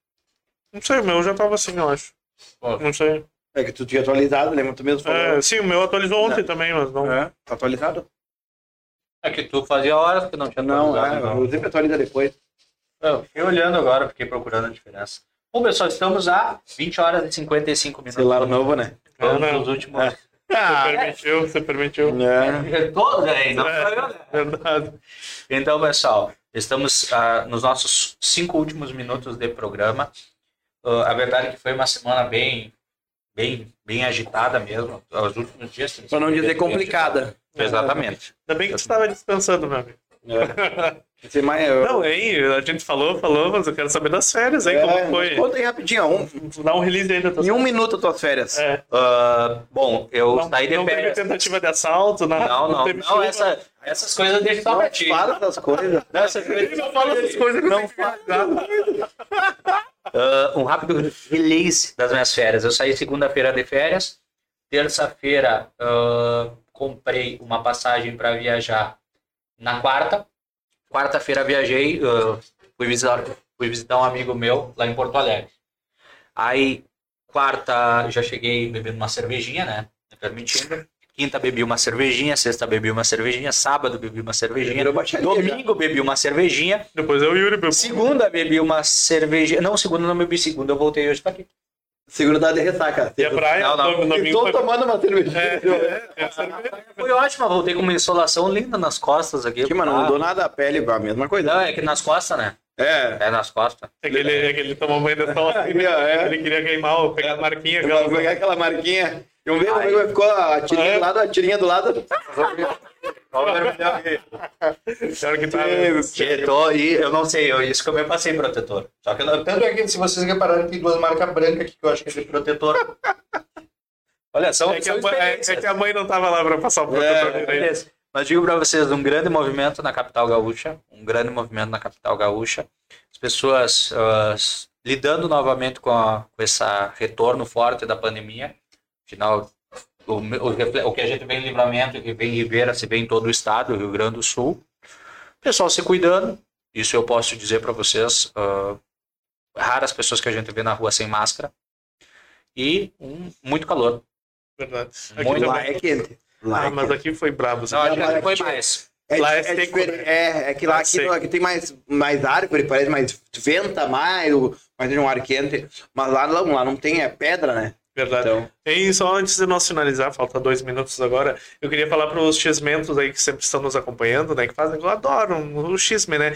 não sei, o meu já estava assim, eu acho. Pô. Não sei. É que tu tinha atualizado, lembra? Tu mesmo falou. É, sim, o meu atualizou ontem também, mas não. É, tá atualizado? É que tu fazia horas que não tinha Não, é, não. eu sempre atualiza depois. Eu fiquei olhando agora, fiquei procurando a diferença. Bom, pessoal, estamos a 20 horas e 55 minutos. Celular novo, né? Vamos É, não. nos últimos. Você permitiu, você permitiu. É. Todos aí, não É. sou eu, né? Verdade. Então, pessoal, estamos ah, nos nossos cinco últimos minutos de programa. Ah, a verdade é que foi uma semana bem, bem, bem agitada mesmo. Os últimos dias. Pra não dizer complicada. Exatamente. Ainda bem que você estava descansando, meu amigo. Mais. Não, hein? A gente falou, falou, mas eu quero saber das férias, hein? É, Como foi? Conta aí rapidinho, um, Dá um release aí da tua em um minuto as tuas férias. É. Ah, bom, eu Não, saí de não teve férias. tentativa de assalto, nada. Não, não, teve não, chuva. essa, essas coisas pra ti. Para essas coisas. Essas coisas- Não fala essas coisas que não fala. Ah, um rápido release das minhas férias. Eu saí segunda-feira de férias. Terça-feira ah, comprei uma passagem para viajar na quarta. Quarta-feira viajei, ah, fui, visitar, fui visitar um amigo meu lá em Porto Alegre. Aí, quarta, já cheguei bebendo uma cervejinha, né? Me permitindo. Quinta bebi uma cervejinha, sexta bebi uma cervejinha, sábado bebi uma cervejinha, domingo bebi uma cervejinha, Depois é o Yuri. meu- Segunda bebi uma cerveja. Não, segunda não bebi segunda, eu voltei hoje pra aqui. Seguro dá de ressaca. E a praia, Não, não. no Estou foi- tomando uma cervejinha. É, é, é, cerveja. Foi ótima, voltei com uma insolação linda nas costas aqui. Que, mano, não Ah, mudou nada a pele, a mesma coisa. Não, é que nas costas, né? É. É nas costas. É que ele, é que ele tomou banho de sol. assim, né? É. Ele queria queimar, o- pegar a marquinha. Aquela... pegar aquela marquinha. Como é que ficou a tirinha É. do lado, a tirinha do lado. Que tá... Que tô, e eu não sei, eu, isso que eu me passei protetor. Só que eu- tanto é que se vocês repararem, tem duas marcas brancas aqui que eu acho que é de protetor. Olha, são, É que, são a mãe, é, é que a mãe não tava lá pra passar o protetor É, direito. Beleza. Mas digo para vocês, um grande movimento na capital gaúcha, um grande movimento na capital gaúcha. As pessoas s- lidando novamente com, a, com esse retorno forte da pandemia. Afinal, o, o, o que a gente vê em Livramento, que vem em Ribeira, se vê em todo o estado, Rio Grande do Sul. Pessoal se cuidando, isso eu posso dizer para vocês. ah, raras pessoas que a gente vê na rua sem máscara. E um, muito calor. Verdade. Aqui Muito. Lá é quente. Lá Ah, é mas quente. aqui foi brabo. Não, acho que mas aqui foi aqui- mais. É, lá é é, seco, diferente- né? é, é que Lá é aqui, aqui tem mais, mais árvore, parece mais venta mais, o- mais de um ar quente. Mas lá não, lá não tem, é pedra, né? Verdade. Então, E só antes de nós finalizar, falta dois minutos agora, eu queria falar para os xmentos aí que sempre estão nos acompanhando, né? Que fazem, eu adoro o xisme, né?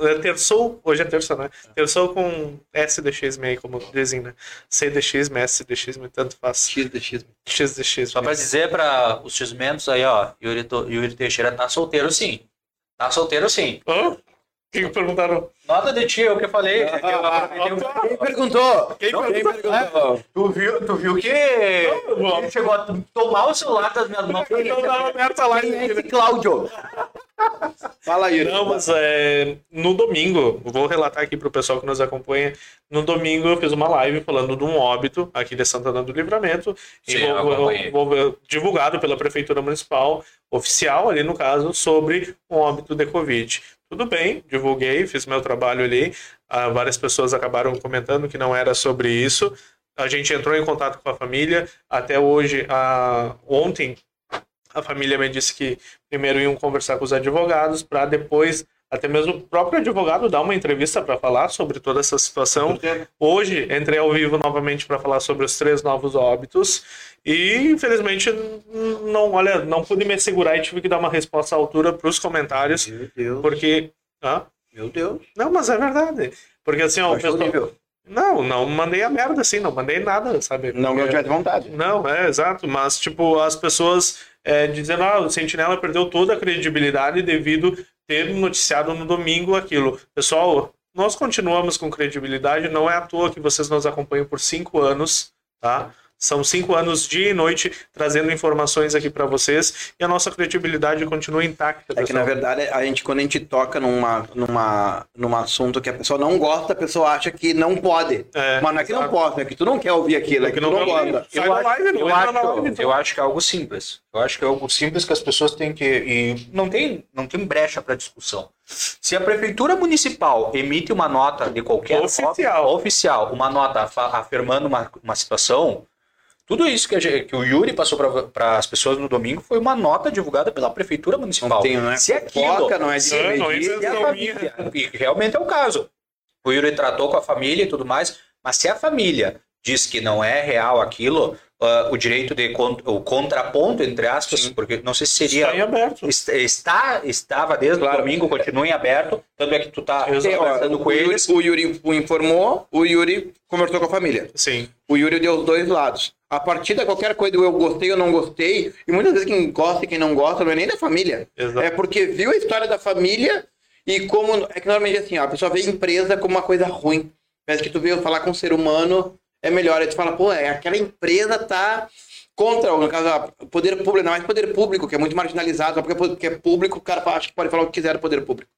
É terçou, hoje é terça, né? Terçou com S de xisme aí, como dizem, né? C de xisme, S de xisme, tanto faz. X de X. X de xisme. Só pra dizer para os xismentos aí, ó, Yuri, Yuri Teixeira tá solteiro sim. Tá solteiro sim. Hã? Quem que perguntaram? Nota de ti, é o que eu falei. Eu aproveitei o- Quem perguntou? Quem Não, perguntou? Tu viu, tu viu que Não, ele chegou a tomar o celular das minhas mãos. Não tava aberta lá. Quem é esse Cláudio? Fala, Yuri. Não, mas é, no domingo, eu vou relatar aqui pro pessoal que nos acompanha. No domingo eu fiz uma live falando de um óbito aqui de Santana do Livramento, Sim, eu divulgado pela Prefeitura Municipal, oficial ali no caso, sobre um óbito de Covid. Tudo bem, divulguei, fiz meu trabalho ali. Ah, várias pessoas acabaram comentando que não era sobre isso. A gente entrou em contato com a família. Até hoje, ontem, a família me disse que primeiro iam conversar com os advogados para depois até mesmo o próprio advogado dar uma entrevista para falar sobre toda essa situação. Hoje entrei ao vivo novamente para falar sobre os três novos óbitos e infelizmente não, olha, não pude me segurar e tive que dar uma resposta à altura para os comentários, Meu Deus. porque Hã? Meu Deus. não, mas é verdade. Porque assim, ó, o pessoal- não, não mandei a merda assim, não mandei nada, sabe? Não que eu Porque- tivesse vontade. não, é, exato. Mas, tipo, as pessoas é, dizendo, ah, o Sentinela perdeu toda a credibilidade devido ter noticiado no domingo aquilo. Pessoal, nós continuamos com credibilidade, não é à toa que vocês nos acompanham por cinco anos, tá? São cinco anos, dia e noite, trazendo informações aqui para vocês e a nossa credibilidade continua intacta. É que, na verdade, a gente, quando a gente toca numa, numa, num assunto que a pessoa não gosta, a pessoa acha que não pode. É, Mas não é que não pode, é que tu não quer ouvir aquilo, é que, tu não ouvir. gosta. Não eu, entra na acho, live, então. eu acho que é algo simples. Eu acho que é algo simples que as pessoas têm que. E não tem, não tem brecha para discussão. Se a prefeitura municipal emite uma nota de qualquer Oficial. oficial, uma nota afirmando uma, uma situação, tudo isso que, gente- que o Yuri passou para as pessoas no domingo foi uma nota divulgada pela prefeitura municipal. Tem, não é Se aquilo, fofoca, não é de Não, não é a invenção família, e realmente é o caso. O Yuri tratou com a família e tudo mais, mas se a família diz que não é real aquilo, ah, o direito de o contraponto entre aspas, porque não sei se seria Está em aberto. est- está estava desde Claro. o domingo, continua em aberto, tanto é que tu tá conversando com o, Yuri, eles. o Yuri informou, o Yuri conversou com a família. Sim. O Yuri deu os dois lados. A partir de qualquer coisa do eu gostei ou não gostei, e muitas vezes quem gosta e quem não gosta não é nem da família. Exato. É porque viu a história da família e como. É que normalmente assim, ó, a pessoa vê empresa como uma coisa ruim. Mas que tu veio falar com um ser humano, é melhor. Aí tu fala, pô, é, aquela empresa tá contra, no caso, o poder público, não mais poder público, que é muito marginalizado, só porque é público, o cara acha que pode falar o que quiser do poder público.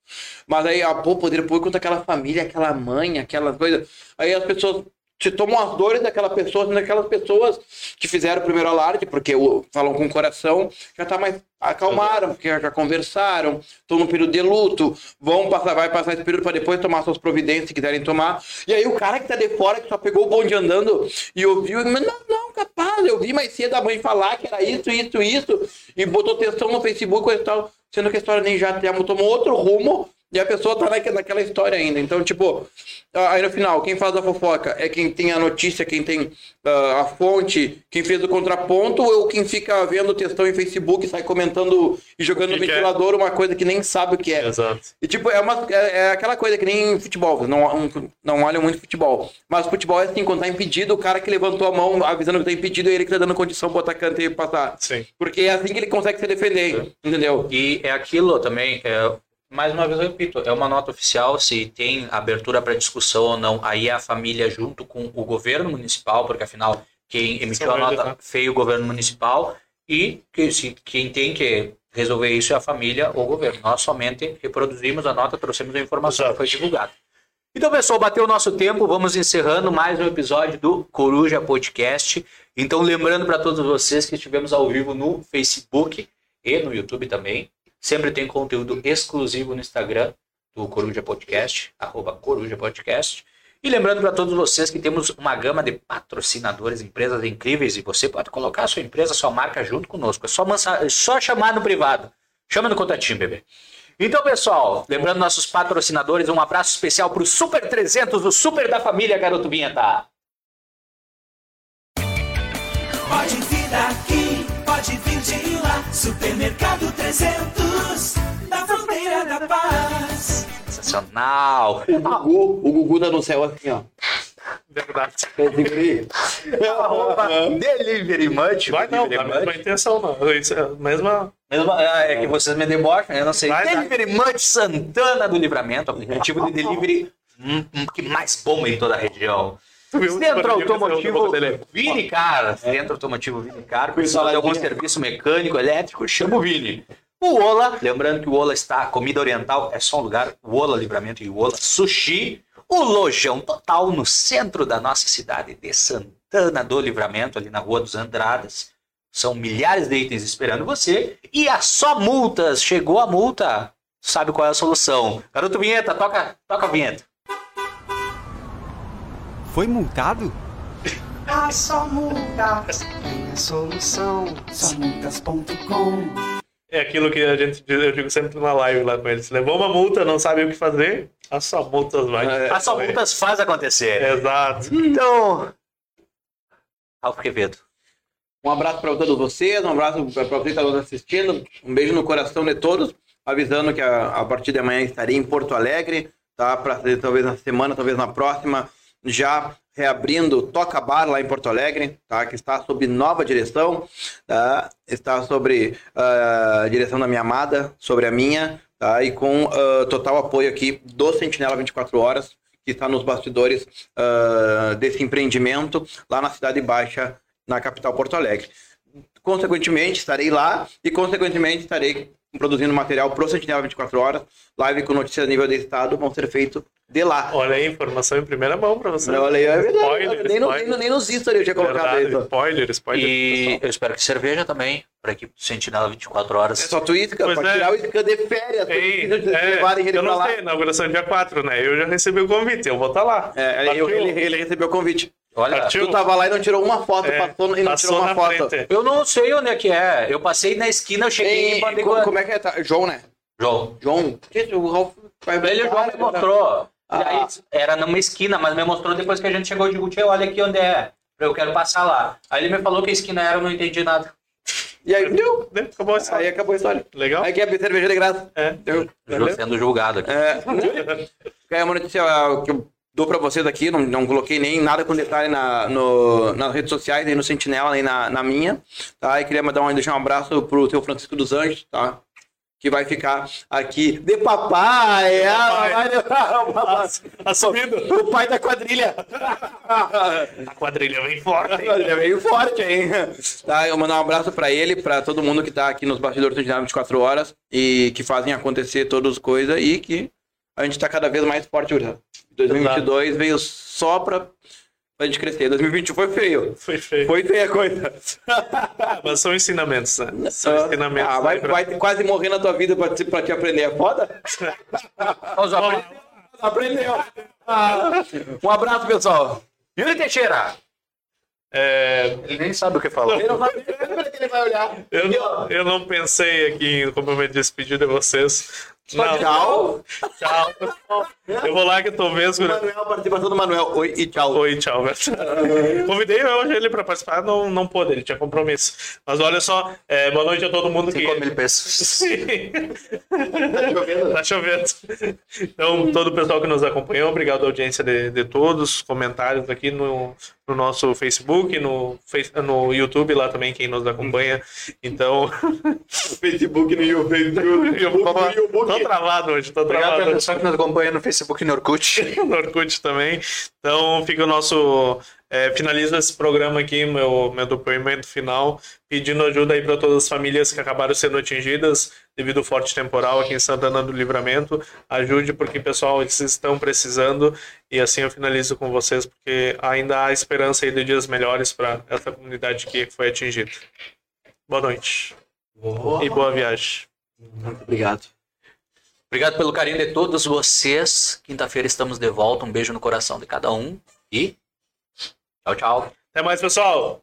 Mas aí, ó, pô, poder público contra aquela família, aquela mãe, aquelas coisas. Aí as pessoas te tomam as dores daquela pessoa, sendo aquelas pessoas que fizeram o primeiro alarde, porque o- falam com o coração, já tá mais acalmaram, porque já conversaram, estão no período de luto, vão passar, vai passar esse período para depois tomar suas providências se quiserem tomar. E aí o cara que tá de fora, que só pegou o bonde andando e ouviu, mas não, não, capaz, eu vi mais cedo a mãe falar que era isso, isso, isso, e botou textão no Facebook e tal, sendo que a história nem já tem- tomou outro rumo. E a pessoa tá naque- naquela história ainda. Então, tipo, aí no final, quem faz a fofoca é quem tem a notícia, quem tem ah, a fonte, quem fez o contraponto, ou quem fica vendo o textão em Facebook, sai comentando e jogando no que que é? ventilador uma coisa que nem sabe o que é. Exato. E tipo, é, uma, é, é aquela coisa que nem futebol, não, um- não olham muito futebol. Mas futebol é assim, quando tá impedido, o cara que levantou a mão avisando que tá impedido, é ele que tá dando condição pro atacante passar. Sim. Porque é assim que ele consegue se defender, entendeu? E é aquilo também, é, mais uma vez eu repito, é uma nota oficial, se tem abertura para discussão ou não, aí é a família junto com o governo municipal, porque afinal quem emitiu São a nota né? foi o governo municipal e que, se, quem tem que resolver isso é a família ou o governo. Nós somente reproduzimos a nota, trouxemos a informação Exato. que foi divulgada. Então, pessoal, bateu o nosso tempo, vamos encerrando mais um episódio do Coruja Podcast. Então, lembrando para todos vocês que estivemos ao vivo no Facebook e no YouTube também. Sempre tem conteúdo exclusivo no Instagram do Coruja Podcast, arroba Coruja Podcast. E lembrando para todos vocês que temos uma gama de patrocinadores, empresas incríveis, e você pode colocar a sua empresa, a sua marca junto conosco. É só, mansa- é só chamar no privado. Chama no contatinho, bebê. Então, pessoal, lembrando nossos patrocinadores, um abraço especial para o Super 300, o Super da Família Garoto Vinheta. Pode vir daqui, pode vir de lá. Supermercado 300, na fronteira da paz. Sensacional. O Gugu, o Gugu no céu assim, ó. Verdade. Arroba Delivery Much. Vai não, Delivery a mesma Much. intenção, não. Isso é a mesma. Mesmo, é é que vocês me debocham, eu não sei. Vai, vai. Delivery Much Santana do Livramento, aplicativo de delivery hum, hum, que mais bomba em toda a região. Centro Automotivo dele. Vinicar. Centro Automotivo Vinicar. Precisando de saladinha. algum serviço mecânico, elétrico, chama o Vini. O Ola, lembrando que o Ola está comida oriental, é só um lugar. O Ola Livramento e o Ola Sushi. O Lojão Total no centro da nossa cidade de Santana do Livramento, ali na Rua dos Andradas. São milhares de itens esperando você. E a Só Multas. Chegou a multa. sabe qual é a solução. Garoto Vinheta, toca, toca a vinheta. Foi multado? Ah, só multas tem a solução. Somultas.com É aquilo que a gente eu digo sempre na live lá com eles. Levou uma multa, não sabe o que fazer, a só multas vai. É. A só multas faz acontecer. Exato. Então, Ralf Quevedo. Um abraço para todos vocês, um abraço para você que está nos assistindo, um beijo no coração de todos, avisando que a, a partir de amanhã estarei em Porto Alegre, tá? Pra, talvez na semana, talvez na próxima, já reabrindo o Toca Bar lá em Porto Alegre, tá? Que está sob nova direção, tá? Está sobre a direção da minha amada, sobre a minha, tá? E com ah, total apoio aqui do Sentinela 24 Horas, que está nos bastidores ah, desse empreendimento lá na Cidade Baixa, na capital Porto Alegre. Consequentemente, estarei lá e, consequentemente, estarei produzindo material pro Sentinela 24 Horas. Live com notícias a nível de estado vão ser feitos de lá. Olha aí, informação em primeira mão pra você. Olha aí, é verdade. Spoiler, nem, spoiler. nem, no- nem nos stories eu tinha colocado Verdade, isso. spoiler, spoiler. E pessoal. eu espero que cerveja também, para equipe do Sentinela 24 horas. É só tu isca, Pois pra é. tirar o isca de férias. pra Ei, é, levarem ele eu pra não lá. sei, inauguração dia 4, né? Eu já recebi o convite, eu vou estar lá. É, eu- ele, ele recebeu o convite. Olha, Partiu? Tu tava lá e não tirou uma foto, É, passou e não passou tirou uma na foto. frente. eu não sei onde é que é. Eu passei na esquina, eu cheguei Ei, em Bandeira. como, como é que é? Tá? João, né? João. João. Gente, o Ralf vai Ele João me mostrou. Ah. aí, era numa esquina, mas me mostrou depois que a gente chegou de Guti, olha aqui onde é. Eu quero passar lá. Aí ele me falou que a esquina era, eu não entendi nada. E aí, deu. Né? Acabou isso. Aí acabou a história. Legal? Aí que é cerveja de graça. É. Deu. Ju- Sendo julgado aqui. É, é uma notícia uh, que eu dou pra vocês aqui, não, não coloquei nem nada com detalhe na, no, nas redes sociais, nem no Sentinela, nem na, na minha, tá? E queria mandar um, deixar um abraço pro teu Francisco dos Anjos, tá? Que vai ficar aqui de papai, ah, vai- Assumido. o pai da quadrilha. A quadrilha vem forte. hein? Ele é meio forte, hein? Tá, eu mandar um abraço pra ele, pra todo mundo que tá aqui nos bastidores do Sentinela 24 horas e que fazem acontecer todas as coisas e que a gente tá cada vez mais forte, Uri. 2022 veio só pra, pra gente crescer. 2021 foi feio. Foi feio. Foi feia a coisa. Ah, mas são ensinamentos, né? São ensinamentos. Ah, vai, pra- vai quase morrer na tua vida pra te, pra te aprender. É foda? Vamos lá. Aprendeu. Ah, um abraço, pessoal. Yuri Teixeira. É, Ele nem sabe o que falou. Ele não sabe como que ele vai olhar. eu, não, eu não pensei aqui em como eu me despedir de vocês. Não. Tchau. Tchau. Eu vou lá que talvez. Manuel, participação do Manuel. Oi e tchau. Oi, tchau. Convidei hoje ele pra participar, não, não pôde, ele tinha compromisso. Mas olha só, é, boa noite a todo mundo que. 5 mil pesos. Sim. Tá chovendo. Então, todo o pessoal que nos acompanhou, obrigado à audiência de, de todos, comentários aqui no, no nosso Facebook, no, no YouTube lá também, quem nos acompanha. Então, Facebook no YouTube. eu tô travado hoje, tô Obrigado travado pela hoje. pessoa que nos acompanha no Facebook e no Orkut. no Orkut também. Então fica o nosso. É, finaliza esse programa aqui, meu, meu depoimento final, pedindo ajuda aí para todas as famílias que acabaram sendo atingidas devido ao forte temporal aqui em Santana do Livramento. Ajude, porque, pessoal, eles estão precisando. E assim eu finalizo com vocês, porque ainda há esperança aí de dias melhores para essa comunidade que foi atingida. Boa noite. E boa viagem. Muito obrigado. Obrigado pelo carinho de todos vocês. Quinta-feira estamos de volta. Um beijo no coração de cada um. E tchau, tchau. Até mais, pessoal!